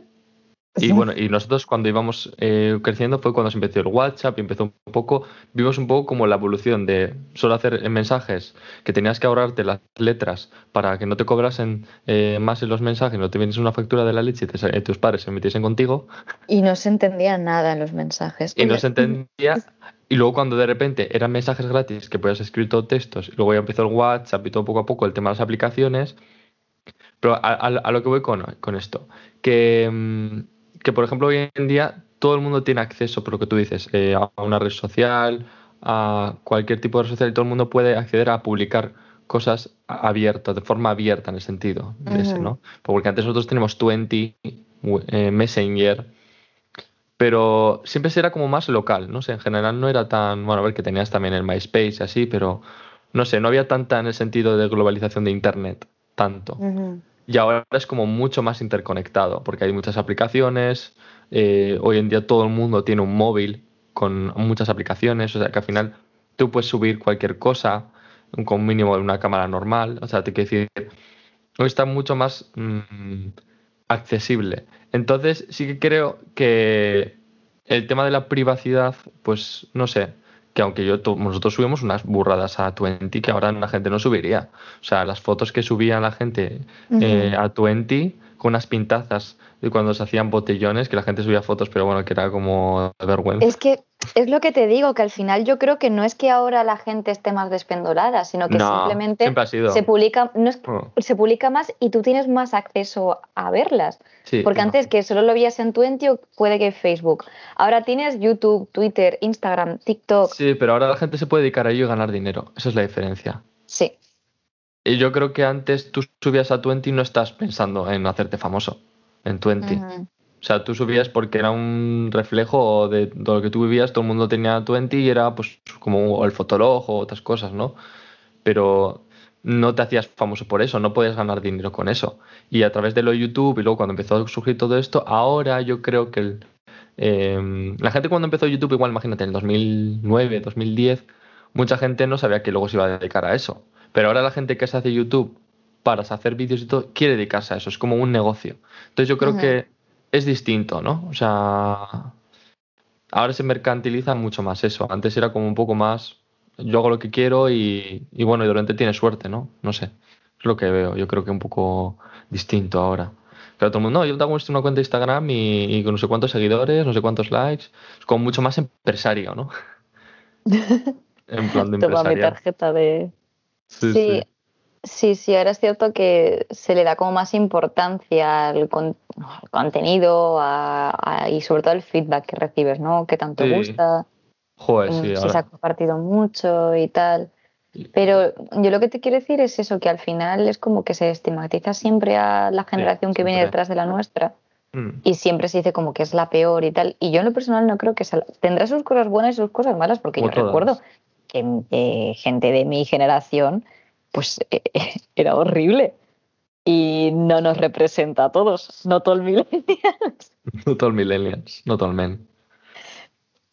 y bueno, y nosotros cuando íbamos eh, creciendo fue cuando se empezó el WhatsApp y empezó un poco, vimos un poco como la evolución de solo hacer mensajes, que tenías que ahorrarte las letras para que no te cobrasen eh, más en los mensajes, no te vienes una factura de la leche y eh, tus padres se metiesen contigo. Y no se entendía nada en los mensajes. Y no se entendía y luego cuando de repente eran mensajes gratis que podías escribir todo textos, y luego ya empezó el WhatsApp y todo poco a poco el tema de las aplicaciones. Pero a, lo que voy con, con esto, que, mm, que, por ejemplo hoy en día todo el mundo tiene acceso, por lo que tú dices, eh, a una red social, a cualquier tipo de red social y todo el mundo puede acceder a publicar cosas abiertas, de forma abierta en el sentido de ese, ¿no? Porque antes nosotros tenemos 20, eh, Messenger, pero siempre será como más local, no sé, en general no era tan, bueno, a ver que tenías también el MySpace y así, pero no sé, no había tanta en el sentido de globalización de Internet, tanto. Y ahora es como mucho más interconectado, porque hay muchas aplicaciones, eh, hoy en día todo el mundo tiene un móvil con muchas aplicaciones, o sea que al final tú puedes subir cualquier cosa con mínimo de una cámara normal, o sea, te quiero decir, hoy está mucho más... Mm, accesible. Entonces sí que creo que el tema de la privacidad, pues no sé, que aunque yo nosotros subimos unas burradas a Twenty que ahora la gente no subiría. O sea, las fotos que subía la gente eh, a Twenty con unas pintazas de cuando se hacían botellones, que la gente subía fotos, pero bueno, que era como vergüenza. Es que es lo que te digo, que al final yo creo que no es que ahora la gente esté más despendolada, sino que simplemente se publica, no oh. se publica más y tú tienes más acceso a verlas. Porque antes que solo lo veías en Twenty o puede que Facebook. Ahora tienes YouTube, Twitter, Instagram, TikTok. Sí, pero ahora la gente se puede dedicar a ello y ganar dinero. Esa es la diferencia. Sí. Y yo creo que antes tú subías a Twenty y no estás pensando en hacerte famoso en Twenty. O sea, tú subías porque era un reflejo de todo lo que tú vivías, todo el mundo tenía Twenty y era pues como el fotolog o otras cosas, ¿no? Pero no te hacías famoso por eso, no podías ganar dinero con eso. Y a través de lo YouTube y luego cuando empezó a surgir todo esto, ahora yo creo que em, la gente cuando empezó YouTube, igual imagínate, en el 2009, 2010, mucha gente no sabía que luego se iba a dedicar a eso. Pero ahora la gente que se hace YouTube para hacer vídeos y todo quiere dedicarse a eso, es como un negocio. Entonces yo creo que es distinto, ¿no? O sea, ahora se mercantiliza mucho más eso. Antes era como un poco más, yo hago lo que quiero y, bueno, y durante tiene suerte, ¿no? No sé, es lo que veo. Yo creo que un poco distinto ahora. Pero todo el mundo, no, yo tengo una cuenta de Instagram y, con no sé cuántos seguidores, no sé cuántos likes, es como mucho más empresario, ¿no? en plan de Toma mi tarjeta de... sí, Sí, sí, ahora es cierto que se le da como más importancia al, contenido y sobre todo el feedback que recibes, ¿no? Que tanto gusta, Joder, sí, si se ha compartido mucho y tal. Pero yo lo que te quiero decir es eso, que al final es como que se estigmatiza siempre a la generación que viene detrás de la nuestra mm. y siempre se dice como que es la peor y tal. Y yo en lo personal no creo que sea... Tendrá sus cosas buenas y sus cosas malas, porque yo recuerdo que eh, gente de mi generación pues eh, era horrible. Y no nos representa a todos, no todo el millennials. No todo el millennials, no todo el men.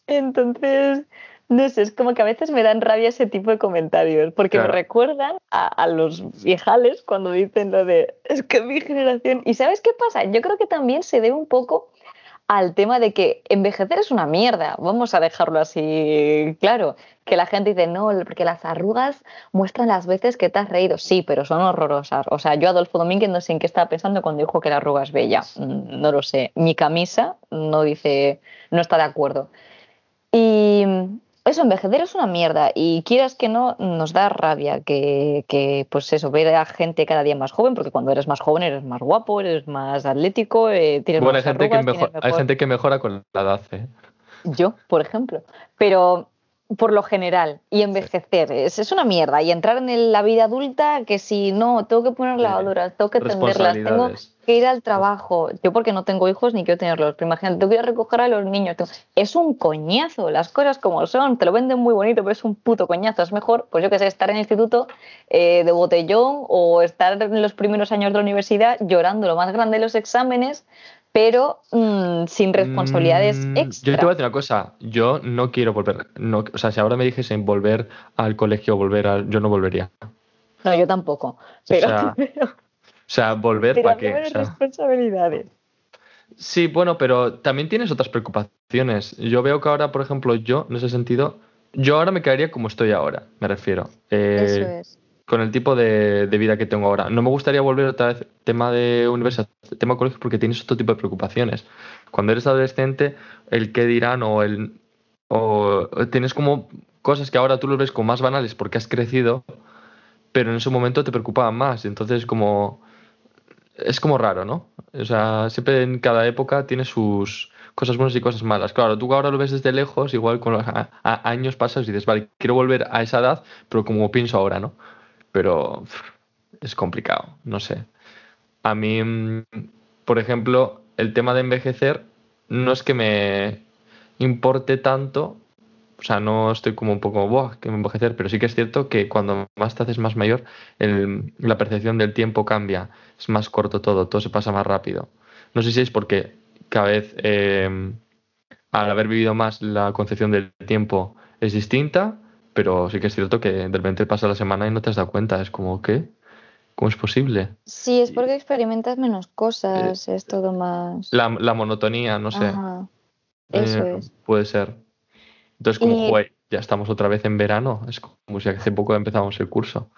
Entonces, no sé, es como que a veces me dan rabia ese tipo de comentarios, porque me recuerdan a, los viejales cuando dicen lo de, es que mi generación... ¿Y sabes qué pasa? Yo creo que también se debe un poco al tema de que envejecer es una mierda. Vamos a dejarlo así claro. Que la gente dice, no, porque las arrugas muestran las veces que te has reído. Sí, pero son horrorosas. O sea, yo Adolfo Domínguez no sé en qué estaba pensando cuando dijo que la arruga es bella. Mm, no lo sé. Mi camisa no dice, no está de acuerdo. Y eso, envejecer es una mierda y quieras que no, nos da rabia que, pues eso, ver a gente cada día más joven, porque cuando eres más joven eres más guapo, eres más atlético, eh, tienes bueno, más hay gente, arrugas, que hay gente que mejora con la edad, ¿eh? Yo, por ejemplo. Pero por lo general, y envejecer, es, es, una mierda. Y entrar en la vida adulta, que si no, tengo que poner lavadoras, tengo que tenderlas, tengo que ir al trabajo. Yo porque no tengo hijos ni quiero tenerlos, pero imagínate, tengo que ir a recoger a los niños. Es un coñazo, las cosas como son, te lo venden muy bonito, pero es un puto coñazo. Es mejor, pues yo que sé, estar en el instituto eh, de botellón o estar en los primeros años de la universidad llorando lo más grande de los exámenes pero mm, sin responsabilidades mm, extra. Yo te voy a decir una cosa, yo no quiero volver, no, o sea, si ahora me dijesen volver al colegio, volver al, yo no volvería. No, yo tampoco. Pero, o, sea, volver para qué. O responsabilidades. Sí, bueno, pero también tienes otras preocupaciones. Yo veo que ahora, por ejemplo, yo, en ese sentido, yo ahora me quedaría como estoy ahora, me refiero. Eh, Eso es con el tipo de, vida que tengo ahora. No me gustaría volver otra vez tema de universidad, tema de colegio, porque tienes otro tipo de preocupaciones. Cuando eres adolescente, el qué dirán o el o tienes como cosas que ahora tú lo ves como más banales porque has crecido, pero en ese momento te preocupaban más. Entonces, como es como raro, ¿no? O sea, siempre en cada época tiene sus cosas buenas y cosas malas. Claro, tú ahora lo ves desde lejos, igual con los años pasas y dices, vale, quiero volver a esa edad, pero como pienso ahora, ¿no? Pero es complicado, no sé. A mí, mm, por ejemplo, el tema de envejecer no es que me importe tanto, o sea, no estoy como un poco, que me envejecer, pero sí que es cierto que cuando más te haces más mayor, la percepción del tiempo cambia, es más corto todo, todo se pasa más rápido. No sé si es porque cada vez, em, al haber vivido más, la concepción del tiempo es distinta pero sí que es cierto que de repente pasa la semana y no te has dado cuenta. Es como, ¿qué? ¿Cómo es posible? Sí, es porque experimentas menos cosas, eh, es todo más... La, monotonía, no sé. Eso eh, es. Puede ser. Entonces, como, ya estamos otra vez en verano. Es como si hace poco empezamos el curso.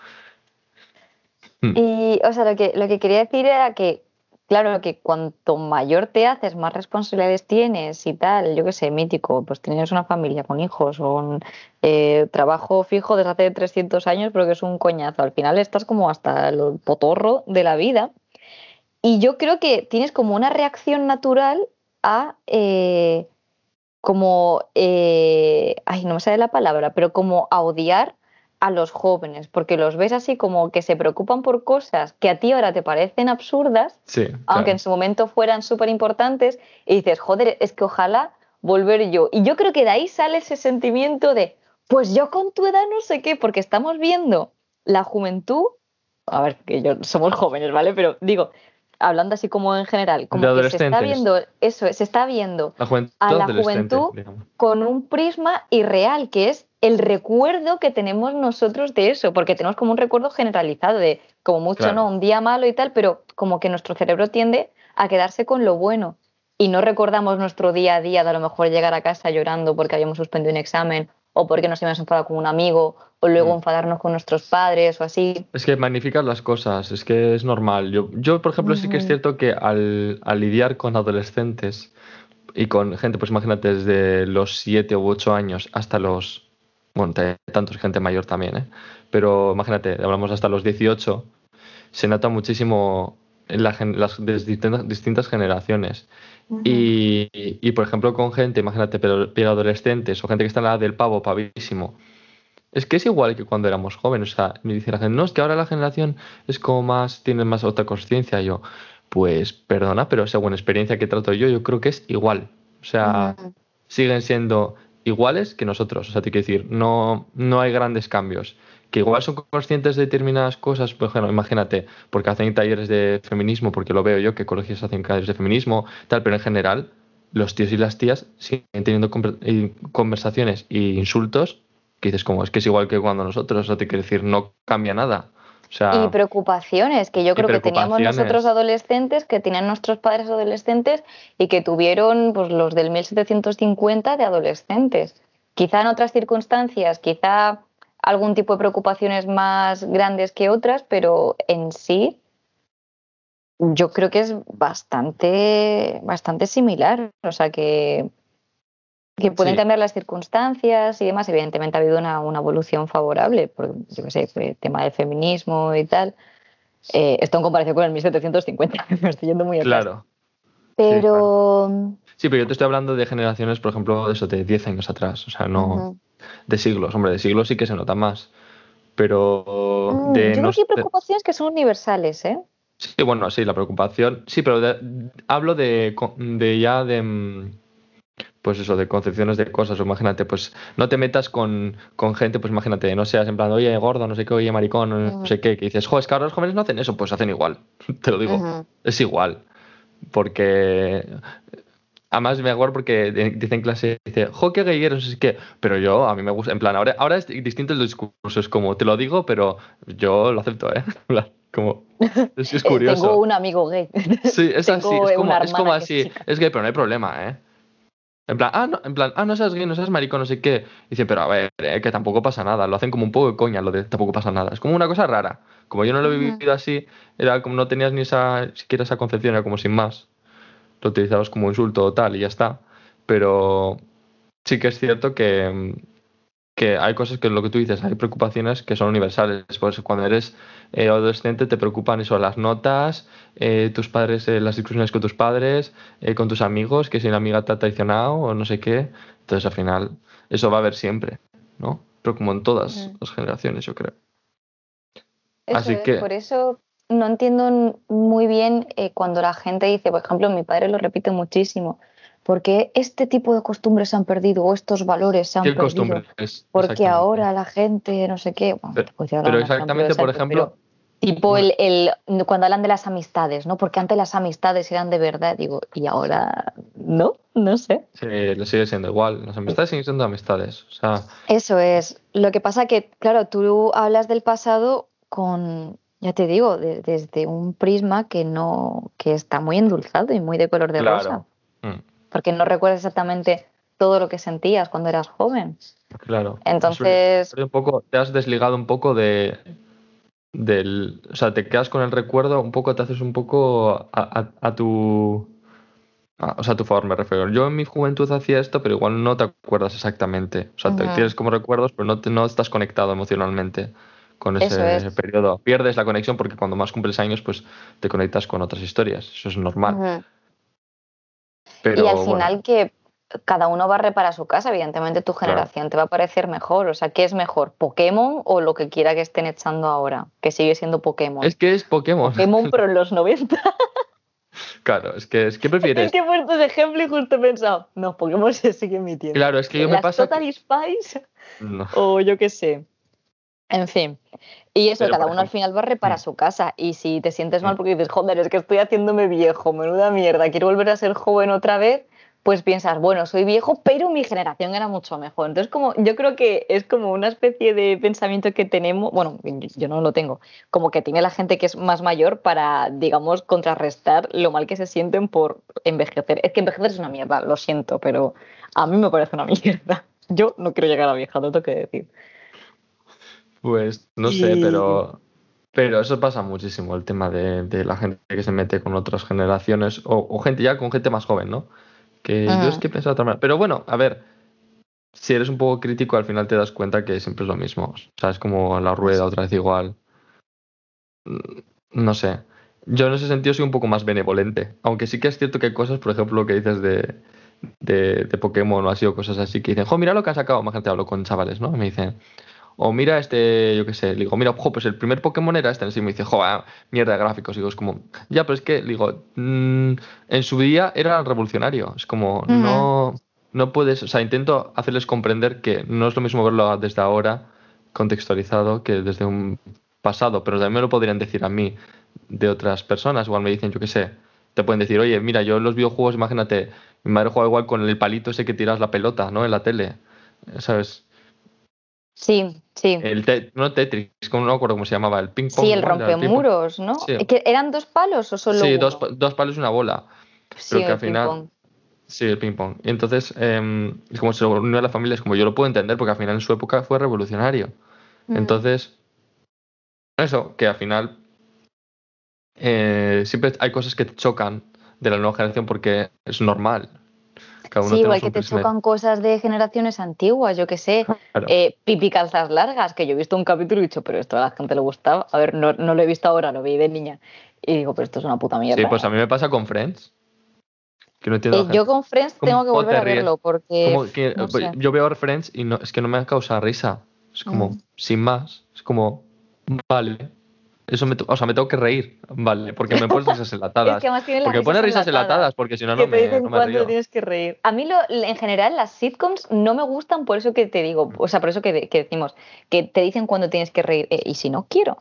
Hmm. Y, o sea, lo que, lo que quería decir era que Claro que cuanto mayor te haces, más responsabilidades tienes y tal, yo qué sé, mítico, pues tienes una familia con hijos o un eh, trabajo fijo desde hace 300 años, pero que es un coñazo. Al final estás como hasta el potorro de la vida. Y yo creo que tienes como una reacción natural a eh, como, eh, ay, no me sale la palabra, pero como a odiar a los jóvenes, porque los ves así como que se preocupan por cosas que a ti ahora te parecen absurdas, aunque en su momento fueran súper importantes, y dices, joder, es que ojalá volver yo. Y yo creo que de ahí sale ese sentimiento de, pues yo con tu edad no sé qué, porque estamos viendo la juventud, a ver, que yo somos jóvenes, ¿vale? Pero digo, hablando así como en general, como que se está viendo eso, se está viendo a la juventud con un prisma irreal, que es el recuerdo que tenemos nosotros de eso, porque tenemos como un recuerdo generalizado de como mucho, ¿no? Un día malo y tal, pero como que nuestro cerebro tiende a quedarse con lo bueno y no recordamos nuestro día a día de a lo mejor llegar a casa llorando porque habíamos suspendido un examen o porque nos habíamos enfadado con un amigo o luego mm. enfadarnos con nuestros padres o así. Es que magnificas las cosas, es que es normal. Yo, yo por ejemplo, sí que es cierto que al, al lidiar con adolescentes y con gente, pues imagínate, desde los 7 u 8 años hasta los bueno, tantos gente mayor también, ¿eh? pero imagínate, hablamos hasta los 18, se nota muchísimo en las distintas, generaciones. y, por ejemplo, con gente, imagínate, pero, adolescentes o gente que está en la edad del pavo, pavísimo. Es que es igual que cuando éramos jóvenes. O sea, me dice la gente, no, es que ahora la generación es como más, tiene más otra conciencia. Yo, pues perdona, pero según experiencia que trato yo, yo creo que es igual. O sea, siguen siendo iguales que nosotros. O sea, te quiero decir, no, no hay grandes cambios. Que igual son conscientes de determinadas cosas, por ejemplo, imagínate, porque hacen talleres de feminismo, porque lo veo yo, que colegios hacen talleres de feminismo, tal, pero en general, los tíos y las tías siguen teniendo conversaciones e insultos que dices como, es que es igual que cuando nosotros, o sea, te quiero decir, no cambia nada. Y preocupaciones, que yo creo que teníamos nosotros adolescentes, que tenían nuestros padres adolescentes y que tuvieron pues, los del 1750 de adolescentes. Quizá en otras circunstancias, quizá algún tipo de preocupaciones más grandes que otras, pero en sí yo creo que es bastante, bastante similar. O sea que, que pueden cambiar las circunstancias y demás. Evidentemente ha habido una, evolución favorable, por, yo qué sé, el tema del feminismo y tal. Eh, esto en comparación con el 1750, me estoy yendo muy atrás. Claro. Pero. Sí, pero yo te estoy hablando de generaciones, por ejemplo, de eso, de 10 años atrás. O sea, no. De siglos, hombre, de siglos sí que se nota más. Pero. Mm, yo creo que hay preocupaciones que son universales, ¿eh? Sí, bueno, sí, la preocupación. Sí, pero hablo de, de ya de mm, pues eso, de concepciones de cosas. O imagínate, pues no te metas con, con, gente, pues imagínate, no seas en plan, oye, gordo, no sé qué, oye, maricón, no sé qué, que dices, joder, es que ahora los jóvenes no hacen eso, pues hacen igual. te lo digo, es igual. Porque. Además me acuerdo porque dice en clase, dice, jo, qué gay eres, sé qué. Pero yo, a mí me gusta, en plan, ahora, ahora es distinto el discurso, es como, te lo digo, pero yo lo acepto, ¿eh? Como, es, es curioso. Tengo un amigo gay. Sí, es así, es como, es como así. Es, gay, pero no hay problema, ¿eh? En plan, ah, no, en plan, ah, no seas gay, no seas maricón, no sé qué. Dice, pero a ver, eh, que tampoco pasa nada. Lo hacen como un poco de coña, lo de tampoco pasa nada. Es como una cosa rara. Como yo no lo he vivido así, era como no tenías ni esa, siquiera esa concepción, era como sin más. Lo utilizabas como insulto o tal y ya está. Pero sí que es cierto que, que hay cosas que lo que tú dices, hay preocupaciones que son universales. Por eso cuando eres eh, adolescente te preocupan eso, las notas, eh, tus padres, eh, las discusiones con tus padres, con tus amigos, que si una amiga te ha traicionado o no sé qué. Entonces al final eso va a haber siempre, ¿no? Pero como en todas las generaciones, yo creo. Así que... Por eso no entiendo muy bien cuando la gente dice, por ejemplo, mi padre lo repite muchísimo, porque este tipo de costumbres se han perdido o estos valores se han ¿Qué perdido. porque ahora la gente, no sé qué. pero, exactamente, por ejemplo. tipo el, el, cuando hablan de las amistades, ¿no? Porque antes las amistades eran de verdad, digo, y ahora no, no sé. Sí, sigue siendo igual. Las amistades siguen siendo amistades. O sea... Eso es. Lo que pasa que, claro, tú hablas del pasado con, ya te digo, desde un prisma que no, que está muy endulzado y muy de color de rosa. Mm porque no recuerdas exactamente todo lo que sentías cuando eras joven. Claro. Entonces. Un poco, te has desligado un poco de. Del, o sea, te quedas con el recuerdo, un poco te haces un poco a, tu. o sea, a tu favor me refiero. Yo en mi juventud hacía esto, pero igual no te acuerdas exactamente. O sea, te tienes como recuerdos, pero no, no estás conectado emocionalmente con ese, periodo. Pierdes la conexión porque cuando más cumples años, pues te conectas con otras historias. Eso es normal y al final que cada uno va a reparar su casa, evidentemente tu generación te va a parecer mejor. O sea, ¿qué es mejor? ¿Pokémon o lo que quiera que estén echando ahora? Que sigue siendo Pokémon. Es que es Pokémon. Pokémon, pero en los 90. Claro, es que, es que prefieres. Es que he puesto ese ejemplo y justo he pensado, no, Pokémon se sigue emitiendo. Claro, es que yo me pasa. Total Spice. O yo qué sé. En fin. Y eso, cada uno al final va a reparar mm. su casa. Y si te sientes mal mm. porque dices, joder, es que estoy haciéndome viejo, menuda mierda, quiero volver a ser joven otra vez, pues piensas, bueno, soy viejo, pero mi generación era mucho mejor. Entonces, como yo creo que es como una especie de pensamiento que tenemos, bueno, yo no lo tengo, como que tiene la gente que es más mayor para, digamos, contrarrestar lo mal que se sienten por envejecer. Es que envejecer es una mierda, lo siento, pero a mí me parece una mierda. Yo no quiero llegar a vieja, lo tengo que decir. Pues no sé, pero, pero eso pasa muchísimo, el tema de, la gente que se mete con otras generaciones o, gente ya con gente más joven, ¿no? Que yo es que he pensado también. Pero bueno, a ver, si eres un poco crítico, al final te das cuenta que siempre es lo mismo. O sea, es como la rueda otra vez igual. Mm, no sé. Yo en ese sentido soy un poco más benevolente. Aunque sí que es cierto que hay cosas, por ejemplo, lo que dices de, de, de Pokémon o así o cosas así, que dicen, jo, mira lo que ha sacado. Más gente hablo con chavales, ¿no? me dicen, o mira este, yo qué sé, le digo, mira, pues el primer Pokémon era este. Y me dice, joder, mierda de gráficos. Y digo, es como, ya, pero es que, digo, mm, en su día era revolucionario. Es como, no, no puedes, o sea, intento hacerles comprender que no es lo mismo verlo desde ahora, contextualizado, que desde un pasado. Pero también me lo podrían decir a mí de otras personas. Igual me dicen, yo qué sé, te pueden decir, oye, mira, yo en los videojuegos, imagínate, mi madre juega igual con el palito ese que tiras la pelota, ¿no? En la tele, ¿sabes? Sí, sí. El te- no Tetris, como no me acuerdo cómo se llamaba, el ping pong. Sí, el ping-pong. rompemuros, ¿no? Sí. ¿Que ¿Eran dos palos o solo Sí, uno? dos, pa- dos palos y una bola. Sí, pero que el al final- ping-pong. Sí, el ping pong. Y entonces, eh, es como se unió a la familia, es como yo lo puedo entender, porque al final en su época fue revolucionario. Mm. Entonces, eso, que al final eh, siempre hay cosas que te chocan de la nueva generación porque es normal. Cada uno Sí, igual que te chocan cosas de generaciones antiguas, yo qué sé. Claro. Eh, pipi calzas largas, que yo he visto un capítulo y he dicho, pero esto a la gente le gustaba. A ver, no, no lo he visto ahora, lo vi de niña. Y digo, pero esto es una puta mierda. Sí, pues a mí me pasa con Friends. Que no entiendo. Eh, yo con Friends ¿Cómo tengo que volver te a verlo porque. Que- no sé. Yo veo Friends y no, es que no me causa risa. Es como, Mm. sin más. Es como, vale. Eso me, o sea, me tengo que reír. Vale, porque me pones risas enlatadas. Es que porque me pones risas enlatadas, enlatadas, porque si no, no me, no me río. tienes que reír. A mí, lo, en general, las sitcoms no me gustan por eso que te digo, o sea, por eso que, que decimos, que te dicen cuándo tienes que reír. eh, y si no, quiero.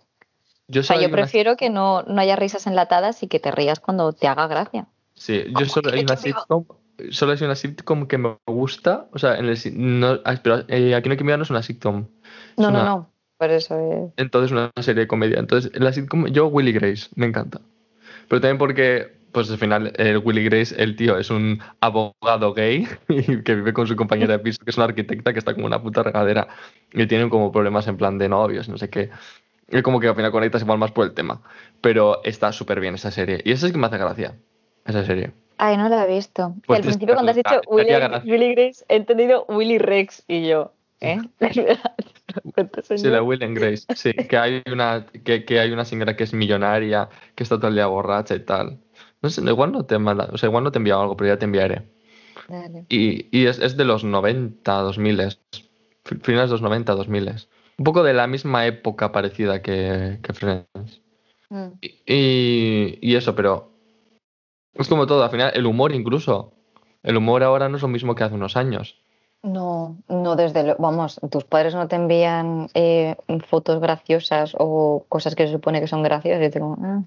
Yo O sea, yo una- prefiero que no, no haya risas enlatadas y que te rías cuando te haga gracia. Sí, yo solo hay una sitcom. Solo hay una sitcom que me gusta. O sea, en el, no, ah, pero, eh, aquí no hay que mirar no es una sitcom. Es No, no, no. Por eso es. Entonces una serie de comedia. Entonces, en la sitcom, yo Willy Grace, me encanta. Pero también porque, pues al final, el Willy Grace, el tío, es un abogado gay que vive con su compañera de piso, que es una arquitecta que está como una puta regadera y tienen como problemas en plan de novios, no sé qué. Y como que al final conectas igual más por el tema. Pero está súper bien esa serie. Y eso es que me hace gracia, esa serie. Ay, no la he visto. Pues al principio, cuando has dicho. Willy Grace, he entendido Willy Rex y yo. ¿Eh? Sí, la Will and Grace. Sí, que hay una, que, que hay una señora que es millonaria, que está todo el día borracha y tal. No sé, igual no te manda, o sea, igual no te he enviado algo, pero ya te enviaré. Dale. Y, y es, es de los 90, 2000, fi- finales de los 90, 2000. Un poco de la misma época parecida que, que Friends. Mm. Y, y, y eso, pero es como todo, al final el humor incluso. El humor ahora no es lo mismo que hace unos años. No, no desde lo, vamos, tus padres no te envían eh, fotos graciosas o cosas que se supone que son graciosas y te como.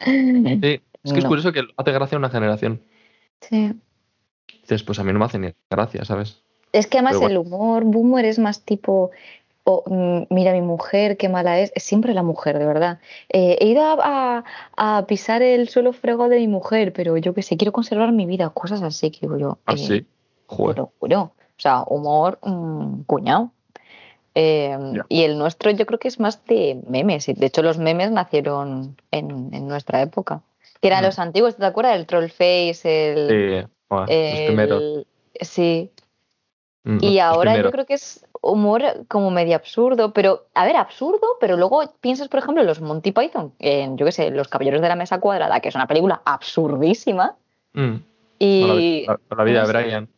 Sí, es que es curioso que hace gracia una generación. Sí. Dices, pues a mí no me hace ni gracia, ¿sabes? Es que además el humor boomer es más tipo, oh, mm, mira mi mujer, qué mala es. Es siempre la mujer, de verdad. Eh, he ido a, a- a pisar el suelo fregado de mi mujer, pero yo qué sé, quiero conservar mi vida, cosas así que digo yo. Ah, eh, sí. te Joder. lo juro. O sea, humor mm, cuñado. Eh, Ya. Y el nuestro yo creo que es más de memes. y De hecho, los memes nacieron en, en nuestra época. Que eran Mm. los antiguos, ¿te acuerdas? El troll face, el... Sí, joder, los el- primeros. Sí, Mm, y ahora yo creo que es humor como medio absurdo, pero, a ver, absurdo, pero luego piensas, por ejemplo, en los Monty Python, en, yo qué sé, Los Caballeros de la Mesa Cuadrada, que es una película absurdísima. Mm, Y la, vi- la- la vida no de. Brian.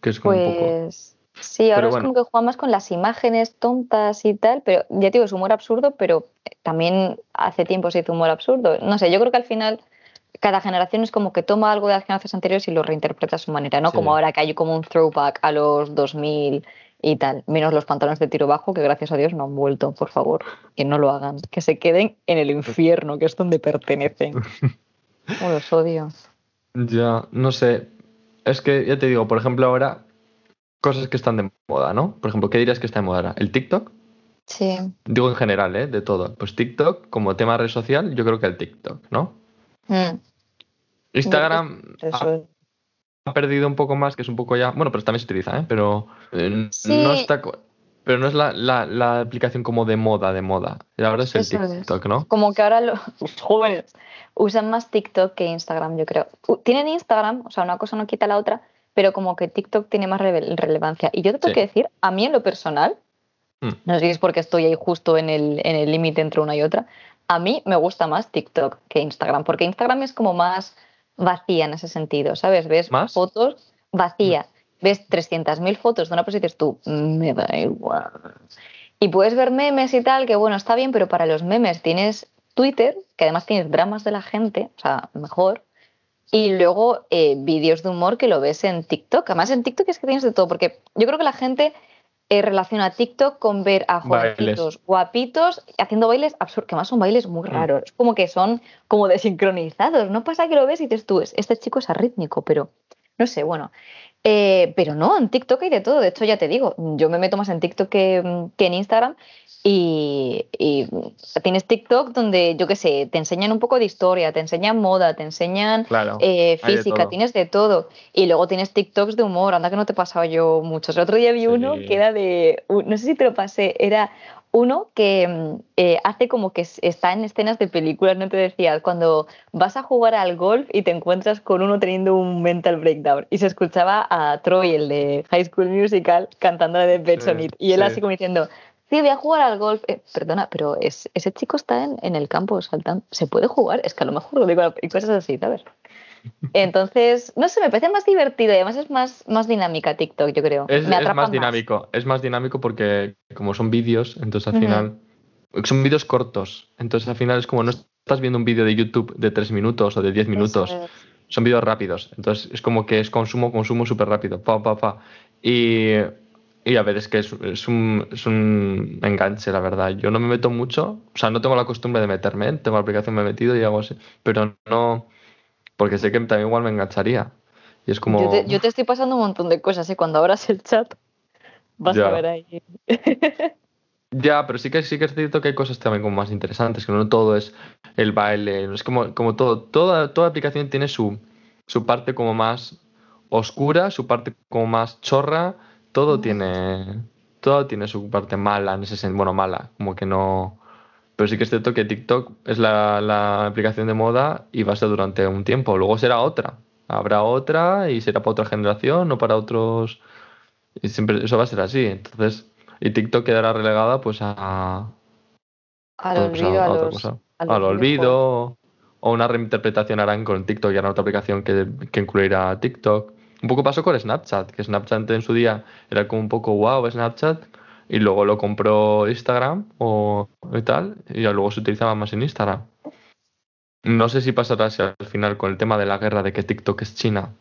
Que es como un poco. pues sí, ahora es como que juega más con las imágenes tontas y tal, pero ya te digo, es humor absurdo, pero también hace tiempo se hizo humor absurdo. No sé, yo creo que al final cada generación es como que toma algo de las generaciones anteriores y lo reinterpreta a su manera, ¿no? Sí. Como ahora que hay como un throwback a los 2000 y tal, menos los pantalones de tiro bajo, que gracias a Dios no han vuelto, por favor, que no lo hagan, que se queden en el infierno, que es donde pertenecen. Oh, los odio. Ya, no sé. Es que ya te digo, por ejemplo, ahora cosas que están de moda, ¿no? Por ejemplo, ¿qué dirías que está de moda ahora? ¿El TikTok? Sí, Digo en general, ¿eh? De todo. Pues TikTok, como tema red social, yo creo que el TikTok, ¿no? Mm, Instagram ha perdido un poco más, que es un poco ya. Bueno, pero también se utiliza, ¿eh? Pero eh, Sí. no está. co- Pero no es la, la, la aplicación como de moda, de moda. Ahora es el Eso es. TikTok, ¿no? Como que ahora lo- los jóvenes usan más TikTok que Instagram, yo creo. Tienen Instagram, o sea, una cosa no quita la otra, pero como que TikTok tiene más rele- relevancia. Y yo te tengo Sí. que decir, a mí en lo personal, Mm. no sé si es porque estoy ahí justo en el en el límite entre una y otra, a mí me gusta más TikTok que Instagram, porque Instagram es como más vacía en ese sentido, ¿sabes? Ves ¿Más? fotos vacía, ves 300.000 fotos de una cosa y dices tú, "Mm, me da igual. Y puedes ver memes y tal, que bueno, está bien, pero para los memes tienes Twitter, que además tienes dramas de la gente, o sea, mejor. Y luego eh, vídeos de humor que lo ves en TikTok. Además, en TikTok es que tienes de todo, porque yo creo que la gente eh, relaciona TikTok con ver a Bailes. jovencitos guapitos haciendo bailes absurdos, que además son bailes muy Mm. raros. Es como que son como desincronizados. No pasa que lo ves y dices tú, "Es- este chico es arrítmico, pero no sé, bueno. Eh, pero no, en TikTok hay de todo. De hecho, ya te digo, yo me meto más en TikTok que, en Instagram. Y, tienes TikTok donde, yo qué sé, te enseñan un poco de historia, te enseñan moda, te enseñan eh, física, tienes de todo. Y luego tienes TikToks de humor, anda que no te he pasado yo muchos. El otro día vi uno que era de, no sé si te lo pasé, era uno que mm, eh, hace como que está en escenas de películas, no te decía, cuando vas a jugar al golf y te encuentras con uno teniendo un mental breakdown. Y se escuchaba a Troy, el de High School Musical, cantando de Pet Y él así como diciendo, sí, voy a jugar al golf. Eh, perdona, pero es, ese chico está en, en, el campo saltando. ¿Se puede jugar? Es que a lo mejor lo digo y cosas así, ¿sabes? Entonces, no sé, me parece más divertido y además es más, más dinámica TikTok, yo creo. Es, más dinámico, es más dinámico porque como son vídeos, entonces al final son vídeos cortos, entonces al final es como no estás viendo un vídeo de YouTube de 3 minutos o de 10 minutos, son vídeos rápidos, entonces es como que es consumo, consumo súper rápido, pa, pa, pa. Y, y a ver, es que es, es, un, es, un, enganche, la verdad. Yo no me meto mucho, o sea, no tengo la costumbre de meterme, tengo la aplicación, me he metido y hago así, pero no porque sé que también igual me engancharía. Y es como... Yo te, estoy pasando un montón de cosas, ¿eh? Cuando abras el chat vas a ver ahí. ya, pero sí que, sí que es cierto que hay cosas también como más interesantes, que no todo es el baile, es como, como todo, toda, toda aplicación tiene su, su parte como más oscura, su parte como más chorra, todo tiene todo tiene su parte mala en ese sentido, bueno, mala, como que no pero sí que es cierto que TikTok es la, aplicación de moda y va a ser durante un tiempo. Luego será otra. Habrá otra y será para otra generación o para otros. Y siempre eso va a ser así. Entonces, y TikTok quedará relegada pues a. Al pues, olvido, a, otra cosa. Al, olvido. O una reinterpretación harán con TikTok y harán otra aplicación que, que incluirá TikTok. Un poco pasó con Snapchat, que Snapchat en su día era como un poco wow, Snapchat y luego lo compró Instagram o y tal, y luego se utilizaba más en Instagram. No sé si pasará si al final con el tema de la guerra de que TikTok es China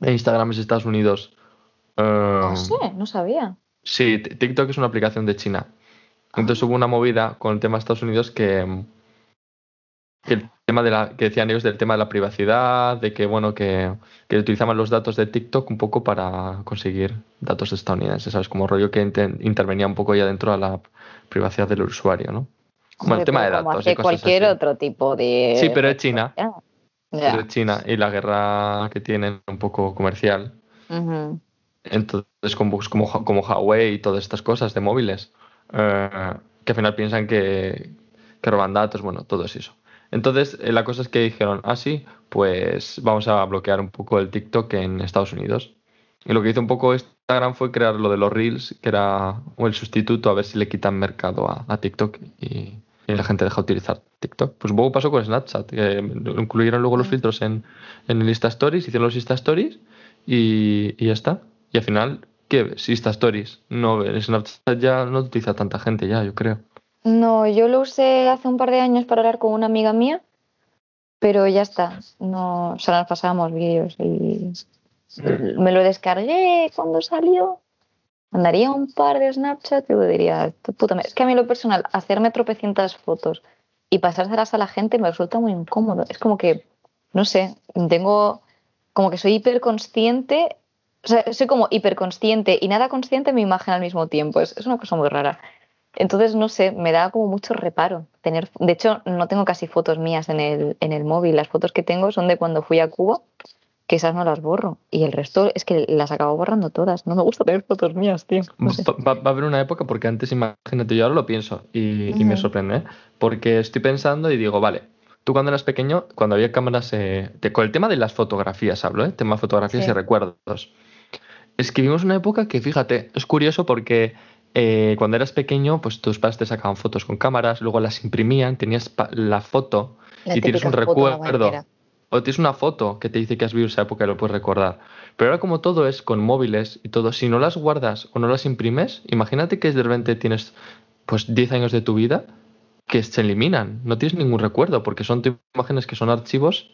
e Instagram es Estados Unidos. no eh, sé, no sabía. Sí, TikTok es una aplicación de China. Entonces hubo una movida con el tema de Estados Unidos que, tema de la que decían ellos del tema de la privacidad, de que bueno que, que utilizaban los datos de TikTok un poco para conseguir datos estadounidenses, sabes, como rollo que intervenía un poco ya dentro de la privacidad del usuario, ¿no? Como el tema de datos. y cualquier otro tipo de. Sí, pero es China. Es China y la guerra que tienen un poco comercial. Entonces, como, como, como Huawei y todas estas cosas de móviles, eh, que al final piensan que, que roban datos, bueno, todo es eso. Entonces, eh, la cosa es que dijeron, ah, sí, pues vamos a bloquear un poco el TikTok en Estados Unidos. Y lo que hizo un poco Instagram fue crear lo de los Reels, que era el sustituto a ver si le quitan mercado a, TikTok y, la gente deja de utilizar TikTok. Pues un poco pasó con Snapchat, que incluyeron luego los mm. filtros en, en el Insta Stories, hicieron los Insta Stories y, y ya está. Y al final, ¿qué? Insta Stories. No, Snapchat ya no utiliza tanta gente ya, yo creo. No, yo lo usé hace un par de años para hablar con una amiga mía, pero ya está. No, o sea, nos pasábamos vídeos y me lo descargué cuando salió. Mandaría un par de Snapchat y diría, puta, es que a mí lo personal, hacerme tropecientas fotos y pasárselas a la gente me resulta muy incómodo. Es como que, no sé, tengo, como que soy hiperconsciente, o sea, soy como hiperconsciente y nada consciente en mi imagen al mismo tiempo. Es una cosa muy rara. Entonces, no sé, me da como mucho reparo tener. De hecho, no tengo casi fotos mías en el, en el móvil. Las fotos que tengo son de cuando fui a Cuba, que esas no las borro. Y el resto es que las acabo borrando todas. No me gusta tener fotos mías, tío. va, a haber una época, porque antes, imagínate, yo ahora lo pienso y, me sorprende, ¿eh? porque estoy pensando y digo, vale, tú cuando eras pequeño, cuando había cámaras, eh, con el tema de las fotografías hablo, ¿eh? tema fotografías y recuerdos. Es que vimos una época que, fíjate, es curioso porque eh, cuando eras pequeño, pues tus padres te sacaban fotos con cámaras, luego las imprimían, tenías la foto y tienes un recuerdo. O tienes una foto que te dice que has vivido esa época y lo puedes recordar. Pero ahora como todo es con móviles y todo, si no las guardas o no las imprimes, imagínate que de repente tienes pues 10 años de tu vida que se eliminan, no tienes ningún recuerdo porque son imágenes que son archivos.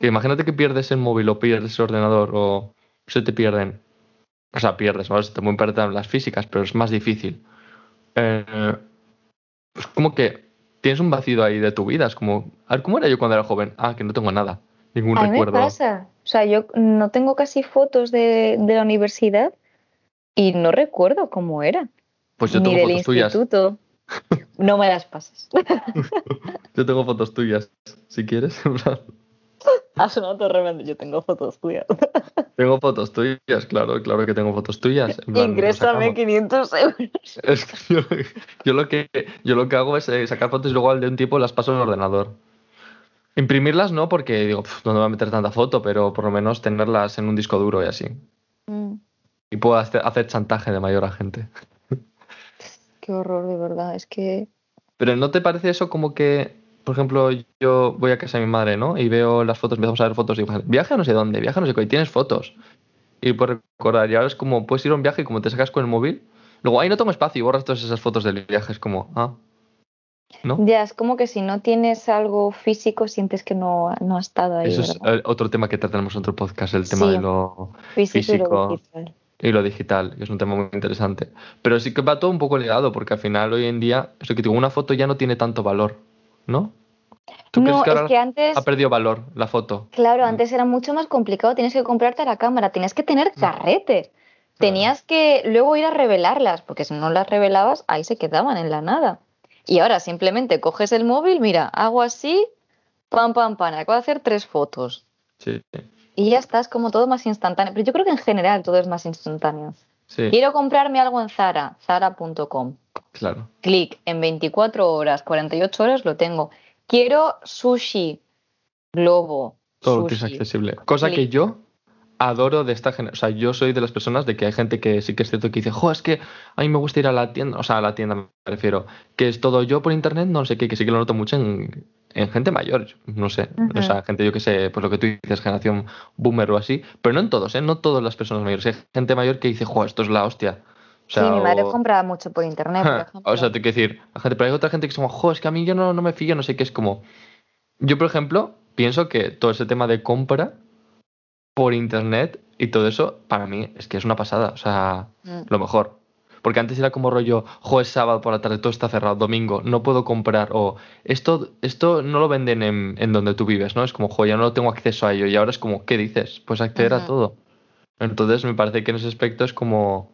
Que imagínate que pierdes el móvil o pierdes el ordenador o se te pierden o sea, pierdes, ¿vale? Se te pueden perder las físicas, pero es más difícil. Eh, es como que tienes un vacío ahí de tu vida. Es como, a ver, ¿cómo era yo cuando era joven? Ah, que no tengo nada. ningún A mí me recuerdo. pasa. O sea, yo no tengo casi fotos de, de la universidad y no recuerdo cómo era. Pues yo Ni tengo del fotos tuyas. instituto. No me las pases. Yo tengo fotos tuyas, si quieres. en plan, Ha sonado tremendo. Yo tengo fotos tuyas. tengo fotos tuyas, claro, claro que tengo fotos tuyas. plan, Ingrésame sacamos. 500 euros. Es que yo, yo lo que, yo lo que hago es eh, sacar fotos y luego al de un tipo las paso en el ordenador. Imprimirlas no, porque digo, "Pf, ¿dónde voy a meter tanta foto? Pero por lo menos tenerlas en un disco duro y así. Mm, Y puedo hacer, hacer chantaje de mayor a gente. Qué horror, de verdad. Es que. Pero ¿no te parece eso como que, por ejemplo, yo voy a casa de mi madre, ¿no? Y veo las fotos, empezamos a ver fotos y digo, viaje a no sé dónde, viaje a no sé qué, y tienes fotos. Y puedes recordar, y ahora es como, puedes ir a un viaje y como te sacas con el móvil, luego, ahí no tengo espacio y borras todas esas fotos del viaje, es como, ah, ¿no? Ya, es como que si no tienes algo físico, sientes que no, no ha estado ahí. Eso es ¿verdad? eh, otro tema que trataremos en otro podcast, el tema Sí. de lo Físico, y lo físico. digital. y lo digital, que es un tema muy interesante. Pero sí que va todo un poco ligado, porque al final hoy en día, eso que digo, una foto ya no tiene tanto valor, ¿no? ¿Tú crees No, que es ahora que antes. ha perdido valor la foto? Claro, Mm. antes era mucho más complicado, tienes que comprarte la cámara, tenías que tener Mm. carrete, tenías que luego ir a revelarlas, porque si no las revelabas, ahí se quedaban en la nada. Y ahora simplemente coges el móvil, mira, hago así, pam, pam, pam, acabo de hacer tres fotos. Sí, Y ya está, es como todo más instantáneo. Pero yo creo que en general todo es más instantáneo. sí, Quiero comprarme algo en Zara, zara.com. claro. Clic, en 24 horas, 48 horas lo tengo. Quiero sushi, globo, Todo lo que es accesible. Cosa que yo adoro de esta generación. O sea, yo soy de las personas de que hay gente que sí que es cierto que dice, jo, es que a mí me gusta ir a la tienda, o sea, a la tienda me refiero, que es todo yo por internet, no sé qué, que sí que lo noto mucho en, en gente mayor, no sé. O sea, gente, yo que sé, pues lo que tú dices, generación boomer o así, pero no en todos, ¿eh? No todas las personas mayores. Hay gente mayor que dice, jo, esto es la hostia. O sea, sí, mi madre o- compra mucho por internet, por ejemplo. o sea, te quiero decir, gente, pero hay otra gente que es como, jo, es que a mí yo no, no me fío, no sé qué, es como. Yo, por ejemplo, pienso que todo ese tema de compra por internet y todo eso, para mí es que es una pasada, o sea, Mm. lo mejor. Porque antes era como rollo, jo, es sábado por la tarde, todo está cerrado, domingo, no puedo comprar, o esto, esto no lo venden en, en donde tú vives, ¿no? Es como, jo, ya no tengo acceso a ello, y ahora es como, ¿qué dices? Pues acceder a todo. Entonces me parece que en ese aspecto es como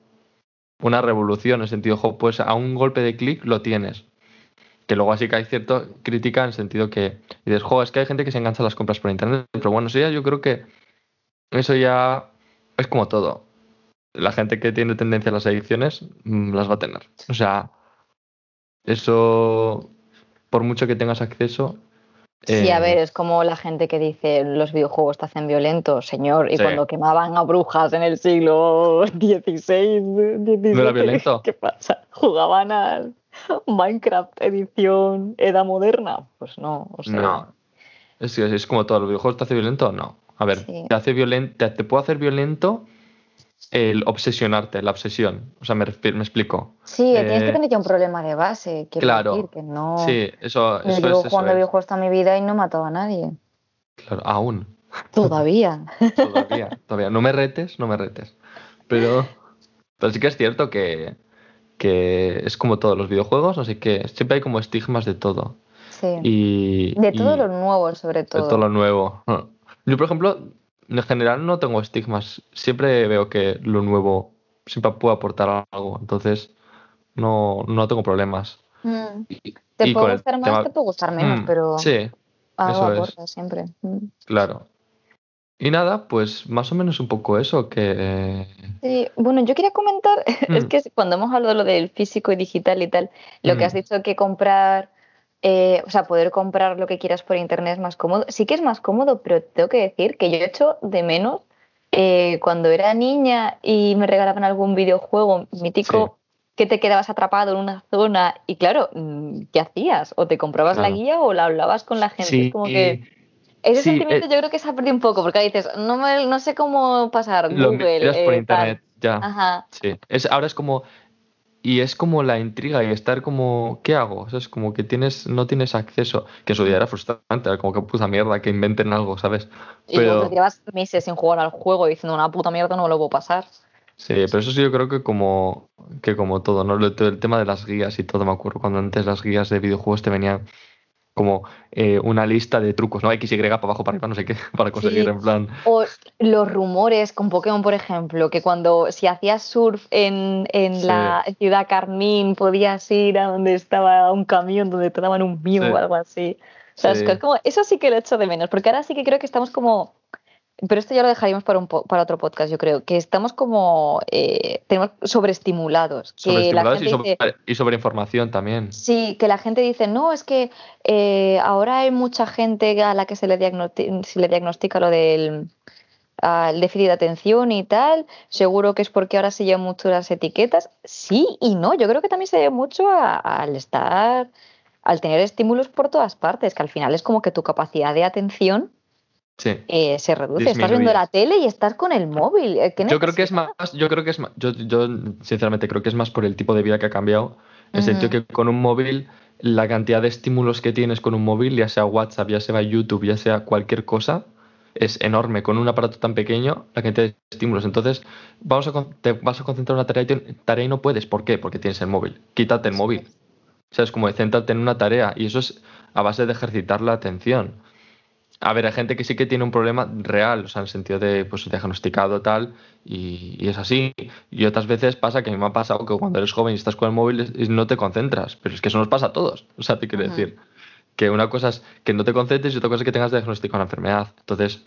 una revolución, en sentido, pues a un golpe de clic lo tienes. Que luego así que hay cierta crítica en sentido que dices, jo, es que hay gente que se engancha a las compras por internet, pero bueno, eso ya yo creo que eso ya es como todo. La gente que tiene tendencia a las adicciones mm, las va a tener. O sea, eso, por mucho que tengas acceso. Sí, a eh, ver, es como la gente que dice los videojuegos te hacen violento, señor, y Sí. cuando quemaban a brujas en el siglo XVI, XVII, ¿No era violento? ¿qué pasa? ¿Jugaban al Minecraft edición edad moderna? Pues no, o sea, No. Es, es como todo. ¿Los videojuegos te hace violento? No. A ver, Sí. te hace violento, te, te puede hacer violento el obsesionarte, la obsesión. O sea, me, me explico. Sí, tienes que Eh, tener ya un problema de base, quiero claro. decir, que no... Sí, eso, Yo eso llevo es. Eso jugando es. videojuegos toda mi vida y no he matado a nadie. Claro, aún. Todavía. Todavía, todavía. No me retes, no me retes. Pero, pero sí que es cierto que, que es como todos los videojuegos, así que siempre hay como estigmas de todo. Sí. Y, de todo y lo nuevo, sobre de todo. todo lo nuevo. Yo, por ejemplo, en general no tengo estigmas. Siempre veo que lo nuevo siempre puede aportar algo. Entonces, no, no tengo problemas. Mm. Y, Te y puede gustar más, tema- te puede gustar menos, Mm, pero Sí, algo es. aporta siempre. Mm. claro. Y nada, pues más o menos un poco eso, que... Sí, bueno, yo quería comentar, es que cuando hemos hablado de lo del físico y digital y tal, lo que has dicho que comprar, eh, o sea, poder comprar lo que quieras por internet es más cómodo. Sí que es más cómodo, pero tengo que decir que yo echo de menos eh, cuando era niña y me regalaban algún videojuego mítico que te quedabas atrapado en una zona y claro, mm, ¿qué hacías? O te comprabas la Claro. guía o la hablabas con la gente. es como que ese sí, sentimiento eh, yo creo que se ha perdido un poco, porque ahí dices, no, me, no sé cómo pasar lo Google. miras por eh, tal. internet, ya. Ajá. Sí, es, ahora es como. Y es como la intriga y estar como, ¿qué hago? O sea, es como que tienes, no tienes acceso. Que en su día era frustrante, era como que puta mierda, que inventen algo, ¿sabes? Y luego Pero te llevas meses sin jugar al juego diciendo una puta mierda, no me lo puedo pasar. sí, pero eso sí yo creo que como, que como todo, ¿no? El tema de las guías y todo, me acuerdo cuando antes las guías de videojuegos te venían como eh, una lista de trucos, ¿no? X, Y para abajo, para arriba, no sé qué, para conseguir en plan. O los rumores con Pokémon, por ejemplo, que cuando si hacías surf en, en la ciudad Carmín podías ir a donde estaba un camión donde te daban un Mew o algo así. O sea, es como, eso sí que lo echo de menos, porque ahora sí que creo que estamos como pero esto ya lo dejaríamos para, un para otro podcast, yo creo, que estamos como eh, tenemos sobreestimulados. sobreestimulados y, sobre, y, sobre, información también. Sí, que la gente dice, no, es que eh, ahora hay mucha gente a la que se le, se le diagnostica lo del el déficit de atención y tal, seguro que es porque ahora se llevan mucho las etiquetas. Sí y no, yo creo que también se debe mucho al estar, al tener estímulos por todas partes, que al final es como que tu capacidad de atención eh, se reduce. Estás viendo la tele y estás con el móvil. Eh, yo creo que es más, yo creo que es más, yo, sinceramente creo que es más por el tipo de vida que ha cambiado. En el sentido que con un móvil, la cantidad de estímulos que tienes con un móvil, ya sea WhatsApp, ya sea YouTube, ya sea cualquier cosa, es enorme. Con un aparato tan pequeño, la cantidad de estímulos. Entonces, vamos a, te vas a concentrar en una tarea y, tarea y no puedes. ¿Por qué? Porque tienes el móvil. Quítate el móvil. O sea, es como céntrate en una tarea. Y eso es a base de ejercitar la atención. A ver, hay gente que sí que tiene un problema real, o sea, en el sentido de pues diagnosticado tal, y, es así. Y otras veces pasa que a mí me ha pasado que cuando eres joven y estás con el móvil no te concentras, pero es que eso nos pasa a todos. O sea, te quiero decir que una cosa es que no te concentres y otra cosa es que tengas diagnóstico de una enfermedad. Entonces,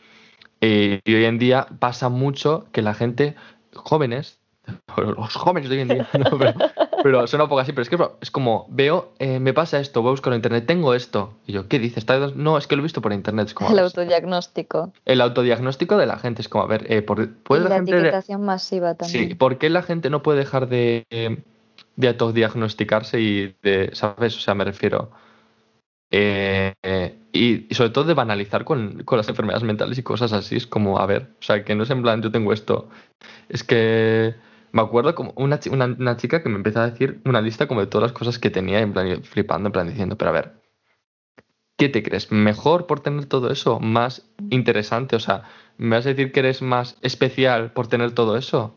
eh, y hoy en día pasa mucho que la gente, jóvenes, los jóvenes de hoy en día, pero, suena un poco así, pero es que es como, veo, eh, me pasa esto, voy a buscar en internet, tengo esto. Y yo, ¿qué dices? No, es que lo he visto por internet. Es como, el autodiagnóstico. El autodiagnóstico de la gente es como, a ver, eh, ¿puede la, etiquetación masiva también. Sí, ¿por qué la gente no puede dejar de, de autodiagnosticarse y de, ¿sabes? O sea, me refiero... Eh, y, sobre todo de banalizar con, con, las enfermedades mentales y cosas así. Es como, a ver, o sea, que no es en plan, yo tengo esto. Es que me acuerdo como una, una, chica que me empezó a decir una lista como de todas las cosas que tenía, en plan, flipando, en plan, diciendo, pero a ver, ¿qué te crees? ¿Mejor por tener todo eso? ¿Más interesante? O sea, ¿me vas a decir que eres más especial por tener todo eso?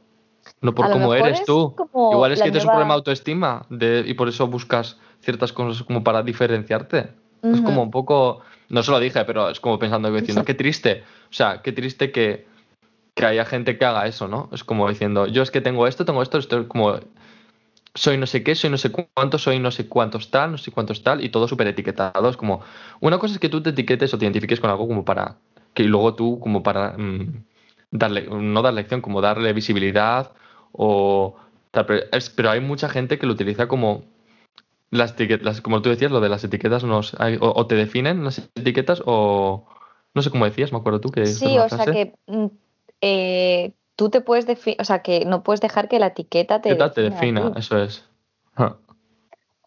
No por cómo eres tú. Igual es que tienes un problema de autoestima de, y por eso buscas ciertas cosas como para diferenciarte. Es como un poco, no se lo dije, pero es como pensando y diciendo, qué triste. O sea, qué triste que que haya gente que haga eso, ¿no? Es como diciendo, yo es que tengo esto, tengo esto, esto es como soy no sé qué, soy no sé cuánto, soy no sé cuántos tal, no sé cuántos tal, y todo súper etiquetado. Es como, una cosa es que tú te etiquetes o te identifiques con algo como para, que luego tú como para mm, darle, no dar lección, como darle visibilidad o pero, hay mucha gente que lo utiliza como las etiquetas, como tú decías, lo de las etiquetas nos, o, te definen las etiquetas o no sé cómo decías, me acuerdo tú que... Sí, o sea que mm, eh, tú te puedes definir, o sea, que no puedes dejar que la etiqueta te, defina, te defina. eso es.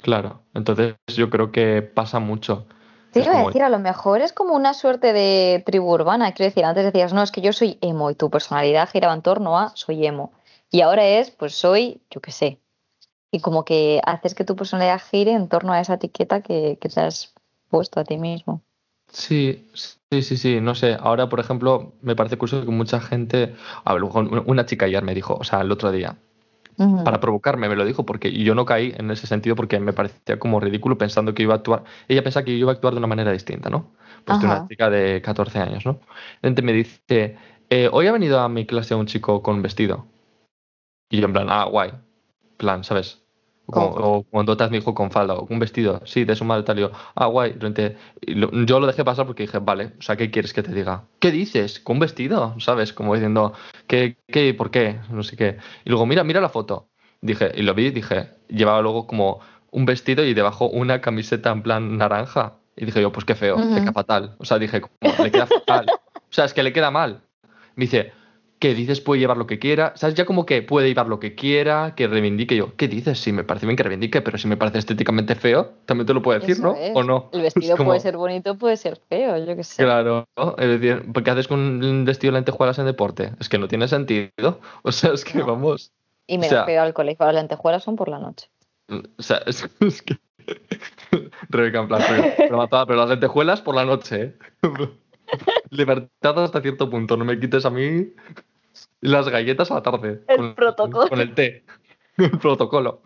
Claro, entonces yo creo que pasa mucho. Te iba a decir, a lo mejor es como una suerte de tribu urbana. Quiero decir, antes decías, no, es que yo soy emo y tu personalidad giraba en torno a soy emo. Y ahora es, pues soy, yo qué sé. Y como que haces que tu personalidad gire en torno a esa etiqueta que, que te has puesto a ti mismo. Sí, sí, sí, sí, no sé. Ahora, por ejemplo, me parece curioso que mucha gente. A ver, una chica ayer me dijo, o sea, el otro día, para provocarme, me lo dijo, porque yo no caí en ese sentido porque me parecía como ridículo pensando que iba a actuar. Ella pensaba que yo iba a actuar de una manera distinta, ¿no? Pues de una chica de 14 años, ¿no? Entonces me dice, eh, hoy ha venido a mi clase un chico con vestido. Y yo en plan, ah, guay. Plan, ¿sabes? O, cuando te mi hijo con falda o un vestido, sí, de su madre tal. yo, ah, guay. yo lo dejé pasar porque dije, vale, o sea, ¿qué quieres que te diga? ¿Qué dices? ¿Con un vestido? ¿Sabes? Como diciendo, ¿qué, qué, por qué? No sé qué. Y luego, mira, mira la foto. Dije, y lo vi, dije, llevaba luego como un vestido y debajo una camiseta en plan naranja. Y dije yo, pues qué feo, le queda fatal. O sea, dije, le queda fatal. O sea, es que le queda mal. Me dice, que dices puede llevar lo que quiera, ¿sabes? Ya como que puede llevar lo que quiera, que reivindique yo. ¿Qué dices? Sí, me parece bien que reivindique, pero si me parece estéticamente feo, también te lo puedo decir, ¿no? ¿O no? El vestido puede ser bonito, puede ser feo, yo qué sé. Claro, es decir, ¿qué haces con un vestido de lentejuelas en deporte? Es que no tiene sentido. O sea, es que vamos. Y me o feo al colegio, las lentejuelas son por la noche. O sea, es, que. Rebeca, en plan, pero, pero las lentejuelas por la noche, ¿eh? Libertad hasta cierto punto. No me quites a mí las galletas a la tarde. El protocolo. Con el té. El protocolo.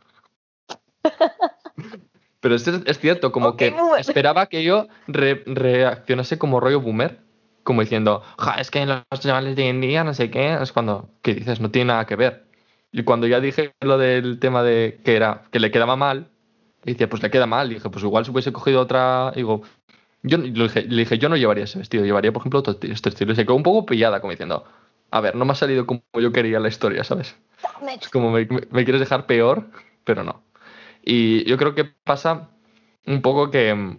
Pero es, es cierto, como Ok, que boomer. esperaba que yo re- reaccionase como rollo boomer, como diciendo, ja, es que los chavales de hoy en día no sé qué, es cuando, ¿qué dices? No tiene nada que ver. Y cuando ya dije lo del tema de que era, que le quedaba mal, y decía, pues le queda mal, y dije, pues igual si hubiese cogido otra, digo, yo le dije, le dije, yo no llevaría ese vestido, llevaría, por ejemplo, otro este estilo. Y se quedó un poco pillada, como diciendo, a ver, no me ha salido como yo quería la historia, ¿sabes? Es como me, me- quieres dejar peor, pero no. Y yo creo que pasa un poco que,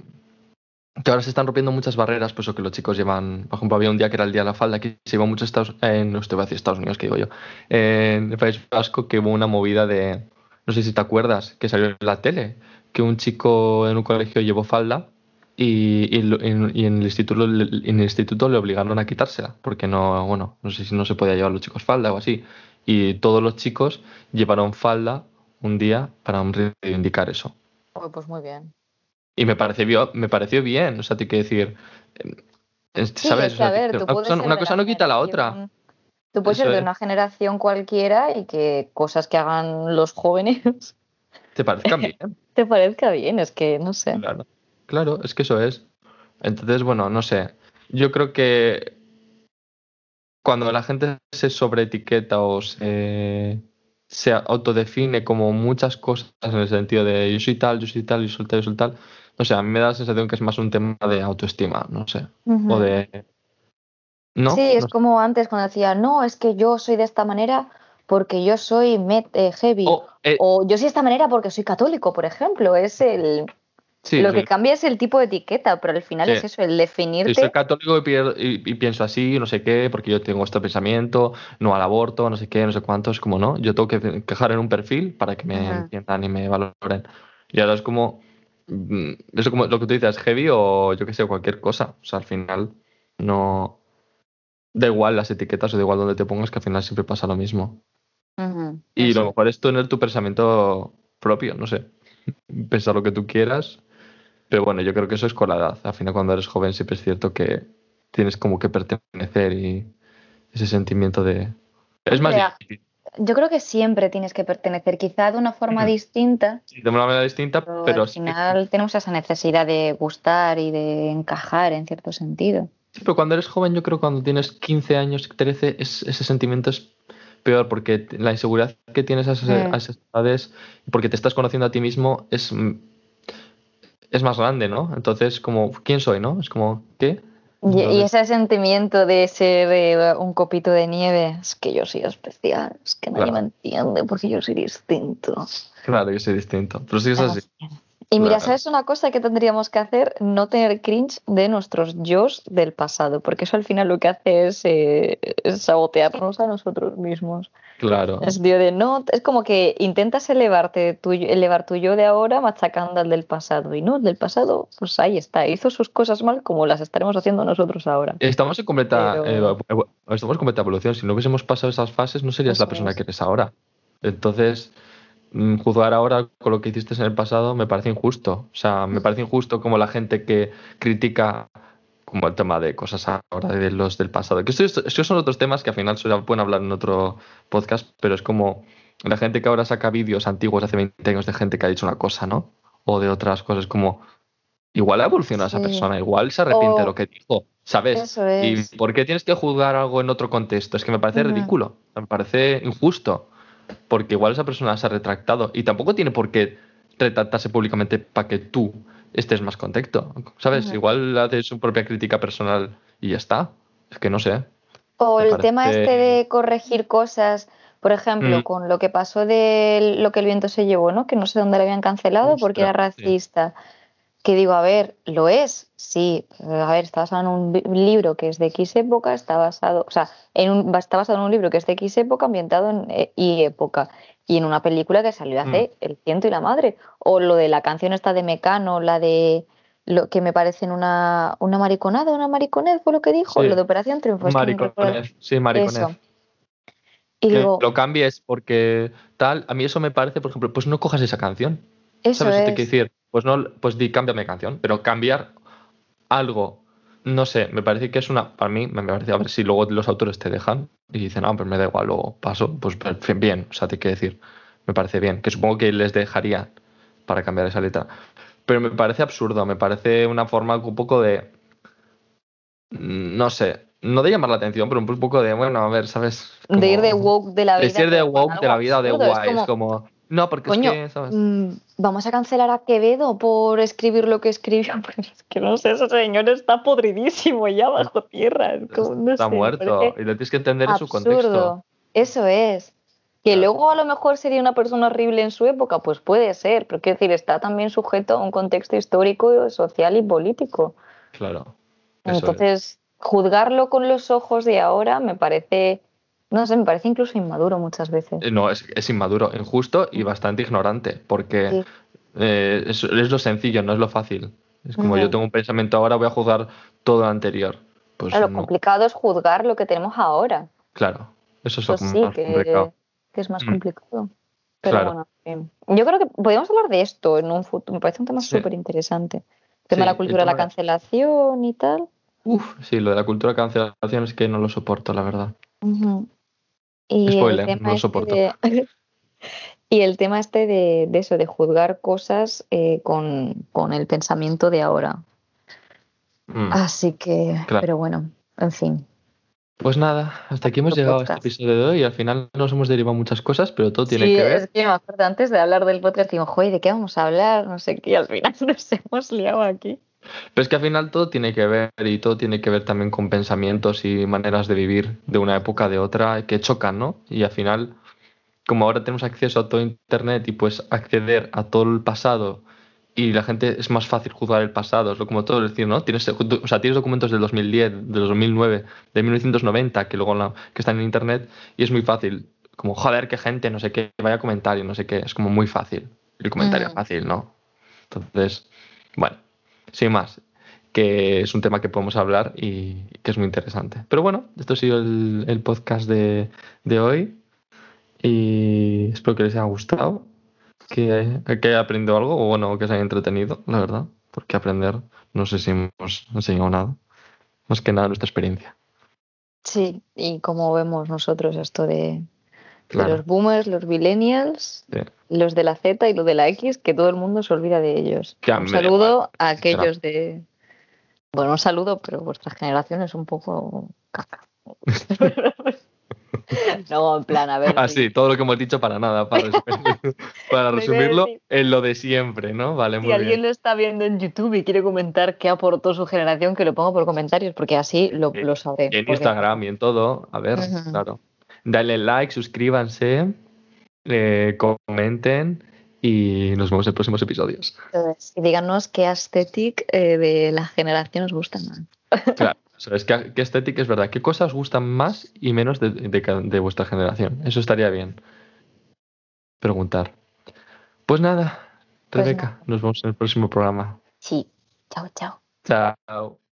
que ahora se están rompiendo muchas barreras, pues o que los chicos llevan, por ejemplo, había un día que era el día de la falda, que se iba mucho a Estados, en, no voy a decir Estados Unidos, que digo yo, en el País Vasco, que hubo una movida de, no sé si te acuerdas, que salió en la tele, que un chico en un colegio llevó falda y, y en, y en el instituto, le- en el instituto le obligaron a quitársela, porque no, bueno, no sé si no se podía llevar los chicos falda o así. Y todos los chicos llevaron falda un día para reivindicar eso. Uy, pues muy bien. Y me pareció, me pareció bien, o sea, te quiero decir, Sí, ¿sabes? que, a ver, tú una cosa, una no quita la otra. Tú puedes Eso ser de es. una generación cualquiera y que cosas que hagan los jóvenes Te parezcan bien. te parezca bien, es que no sé. Claro, claro, es que eso es. Entonces, bueno, no sé. Yo creo que cuando la gente se sobreetiqueta o se, se autodefine como muchas cosas en el sentido de yo soy tal, yo soy tal, yo soy tal, yo soy tal, no sé, a mí me da la sensación que es más un tema de autoestima, no sé. O de. ¿No? Sí, es No sé. como antes cuando decía, no, es que yo soy de esta manera porque yo soy met, eh, heavy. O, eh, O yo soy de esta manera porque soy católico, por ejemplo. Es el. Sí, lo sí. que cambia es el tipo de etiqueta, pero al final Sí. es eso, el definirte. soy católico y, y- y pienso así, no sé qué, porque yo tengo este pensamiento, no al aborto, no sé qué, no sé cuánto, es como, ¿no? Yo tengo que quejar en un perfil para que me Ujú. entiendan y me valoren. Y ahora es como, mm, eso como lo que tú dices, heavy o yo qué sé, cualquier cosa. O sea, al final no... Da igual las etiquetas o da igual donde te pongas, que al final siempre pasa lo mismo. Ujú, Y eso. lo mejor es tener tu pensamiento propio, no sé. Pensar lo que tú quieras. Pero bueno, yo creo que eso es con la edad. Al final, cuando eres joven, siempre es cierto que tienes como que pertenecer y ese sentimiento de. Es más difícil. Yo creo que siempre tienes que pertenecer, quizá de una forma distinta, Sí, de una manera distinta, pero, pero al sí. final tenemos esa necesidad de gustar y de encajar en cierto sentido. Sí, pero cuando eres joven, yo creo que cuando tienes 15 años, 13, es- ese sentimiento es peor porque la inseguridad que tienes a esas, Mm. a esas edades, porque te estás conociendo a ti mismo, es, es más grande, ¿no? Entonces, como, ¿quién soy, no? Es como, ¿qué? Y, ese sentimiento de ser eh, un copito de nieve, es que yo soy especial, es que nadie Claro. me entiende porque yo soy distinto. Claro, yo soy distinto. Pero sí es así. Y mira, Claro. ¿sabes una cosa que tendríamos que hacer? No tener cringe de nuestros yo's del pasado, porque eso al final lo que hace es, eh, es sabotearnos a nosotros mismos. Claro. Es de no, es como que intentas elevarte tu, elevar tu yo de ahora machacando al del pasado. Y no, el del pasado, pues ahí está, hizo sus cosas mal como las estaremos haciendo nosotros ahora. Estamos en completa, Pero- eh, estamos en completa evolución. Si no hubiésemos pasado esas fases, no serías la persona es. que eres ahora. Entonces, juzgar ahora con lo que hiciste en el pasado me parece injusto. O sea, me parece injusto como la gente que critica como el tema de cosas ahora de los del pasado. Que estos, estos son otros temas que al final se pueden hablar en otro podcast, pero es como la gente que ahora saca vídeos antiguos de hace 20 años de gente que ha dicho una cosa, ¿no? O de otras cosas como igual ha evolucionado esa Sí. persona, igual se arrepiente de lo que dijo, ¿sabes? Eso es. ¿Y por qué tienes que juzgar algo en otro contexto? Es que me parece ridículo, me parece injusto, porque igual esa persona se ha retractado y tampoco tiene por qué retractarse públicamente para que tú estés más contento, ¿sabes? Igual hace su propia crítica personal y ya está. Es que no sé. O el tema este de corregir cosas, por ejemplo, Mm. con lo que pasó de lo que el viento se llevó, ¿no? Que no sé dónde le habían cancelado porque era sí. Que digo, a ver, ¿lo es? Sí. A ver, está basado en un libro que es de X época, está basado, o sea, en un, está basado en un libro que es de X época, ambientado en eh, Y época. Y en una película que salió hace El ciento y la madre. O lo de la canción esta de Mecano, la de lo que me parece en una, una mariconada, una mariconez fue lo que dijo, Sí. lo de Operación Triunfo. Maricones, sí, maricones. Eso. Y Que digo, lo cambies porque tal, a mí eso me parece, por ejemplo, pues no cojas esa canción. eso ¿Sabes? Te es. quiero decir, pues no, pues di, cámbiame canción, pero cambiar algo, no sé, me parece que es una, para mí, me parece, a ver si luego los autores te dejan y dicen, ah, pues me da igual, luego paso, pues bien, o sea, te quiero decir, me parece bien, que supongo que les dejaría para cambiar esa letra. pero me parece absurdo, me parece una forma un poco de, no sé, no de llamar la atención, pero un poco de, bueno, a ver, ¿sabes? de ir de woke de la vida. De ir de woke de la vida o de guay, es como, no, porque Coño, es que, ¿sabes? mm, vamos a cancelar a Quevedo por escribir lo que escribió. Pues es que no sé, ese señor está podridísimo ya bajo tierra. es como, no Está sé, muerto y lo tienes que entender en su contexto. absurdo. Eso es. Que Claro. luego a lo mejor sería una persona horrible en su época, pues puede ser, pero quiero decir, está también sujeto a un contexto histórico, social y político. Claro. es. Entonces, juzgarlo con los ojos de ahora me parece, no sé, me parece incluso inmaduro muchas veces. Eh, No, es, es inmaduro, injusto y bastante ignorante, porque Sí. eh, es, es lo sencillo, no es lo fácil. Es como yo tengo un pensamiento ahora, voy a juzgar todo lo anterior. Pues Claro, lo complicado es juzgar lo que tenemos ahora. claro, eso es Eso lo sí, más complicado. que, es más Mm. complicado. Pero Claro. bueno, yo creo que podríamos hablar de esto en un futuro. Me parece un tema Sí. súper interesante. El tema Sí, de la cultura de la cancelación y tal. Uf, sí, lo de la cultura de cancelación es que no lo soporto, la verdad. Ujú. Y el Spoiler, tema no lo este soporto. de- y el tema este de, de eso, de juzgar cosas eh, con, con el pensamiento de ahora. Mm. Así que, Claro. pero bueno, en fin. Pues nada, hasta aquí hemos llegado a este episodio de hoy y al final nos hemos derivado muchas cosas, pero todo tiene sí, que ver. es que me acuerdo antes de hablar del podcast, digo, joder, ¿de qué vamos a hablar? No sé qué, y al final nos hemos liado aquí. Pero es que al final todo tiene que ver y todo tiene que ver también con pensamientos y maneras de vivir de una época de otra que chocan, ¿no? Y al final, como ahora tenemos acceso a todo Internet y puedes acceder a todo el pasado y la gente es más fácil juzgar el pasado, es lo como todo decir, ¿no? Tienes, o sea, tienes documentos del 2010, del 2009, de 1990 que luego la- que están en Internet y es muy fácil, como joder, qué gente, no sé qué, vaya comentario, no sé qué, es como muy fácil. El comentario Mm. fácil, ¿no? Entonces, bueno, sin más, que es un tema que podemos hablar y que es muy interesante. Pero bueno, esto ha sido el, podcast de, de hoy y espero que les haya gustado, que, que haya aprendido algo o bueno, que se haya entretenido, la verdad, porque aprender no sé si hemos enseñado nada, más que nada nuestra experiencia. Sí, y como vemos nosotros esto de Claro. los boomers, los millennials, Sí. los de la Z y los de la X, que todo el mundo se olvida de ellos. Un saludo a aquellos de... Bueno, un saludo, pero vuestra generación es un poco caca. no, en plan, a ver. Ah, sí, todo lo que hemos dicho para nada, para, resumir- resumirlo en lo de siempre, ¿no? Vale, Si muy alguien bien. lo está viendo en YouTube y quiere comentar qué aportó su generación, que lo ponga por comentarios, porque así lo, Sí, lo sabré. En porque- Instagram y en todo, a ver, claro. Dale like, suscríbanse, eh, comenten y nos vemos en próximos episodios. Entonces, y díganos qué aesthetic eh, de la generación os gusta más. Claro, ¿sabes qué, qué estética es verdad? ¿Qué cosas os gustan más y menos de, de vuestra generación? Eso estaría bien. Preguntar. Pues nada, Pues Rebeca, nada. nos vemos en el próximo programa. Sí. Chao, chao. Chao.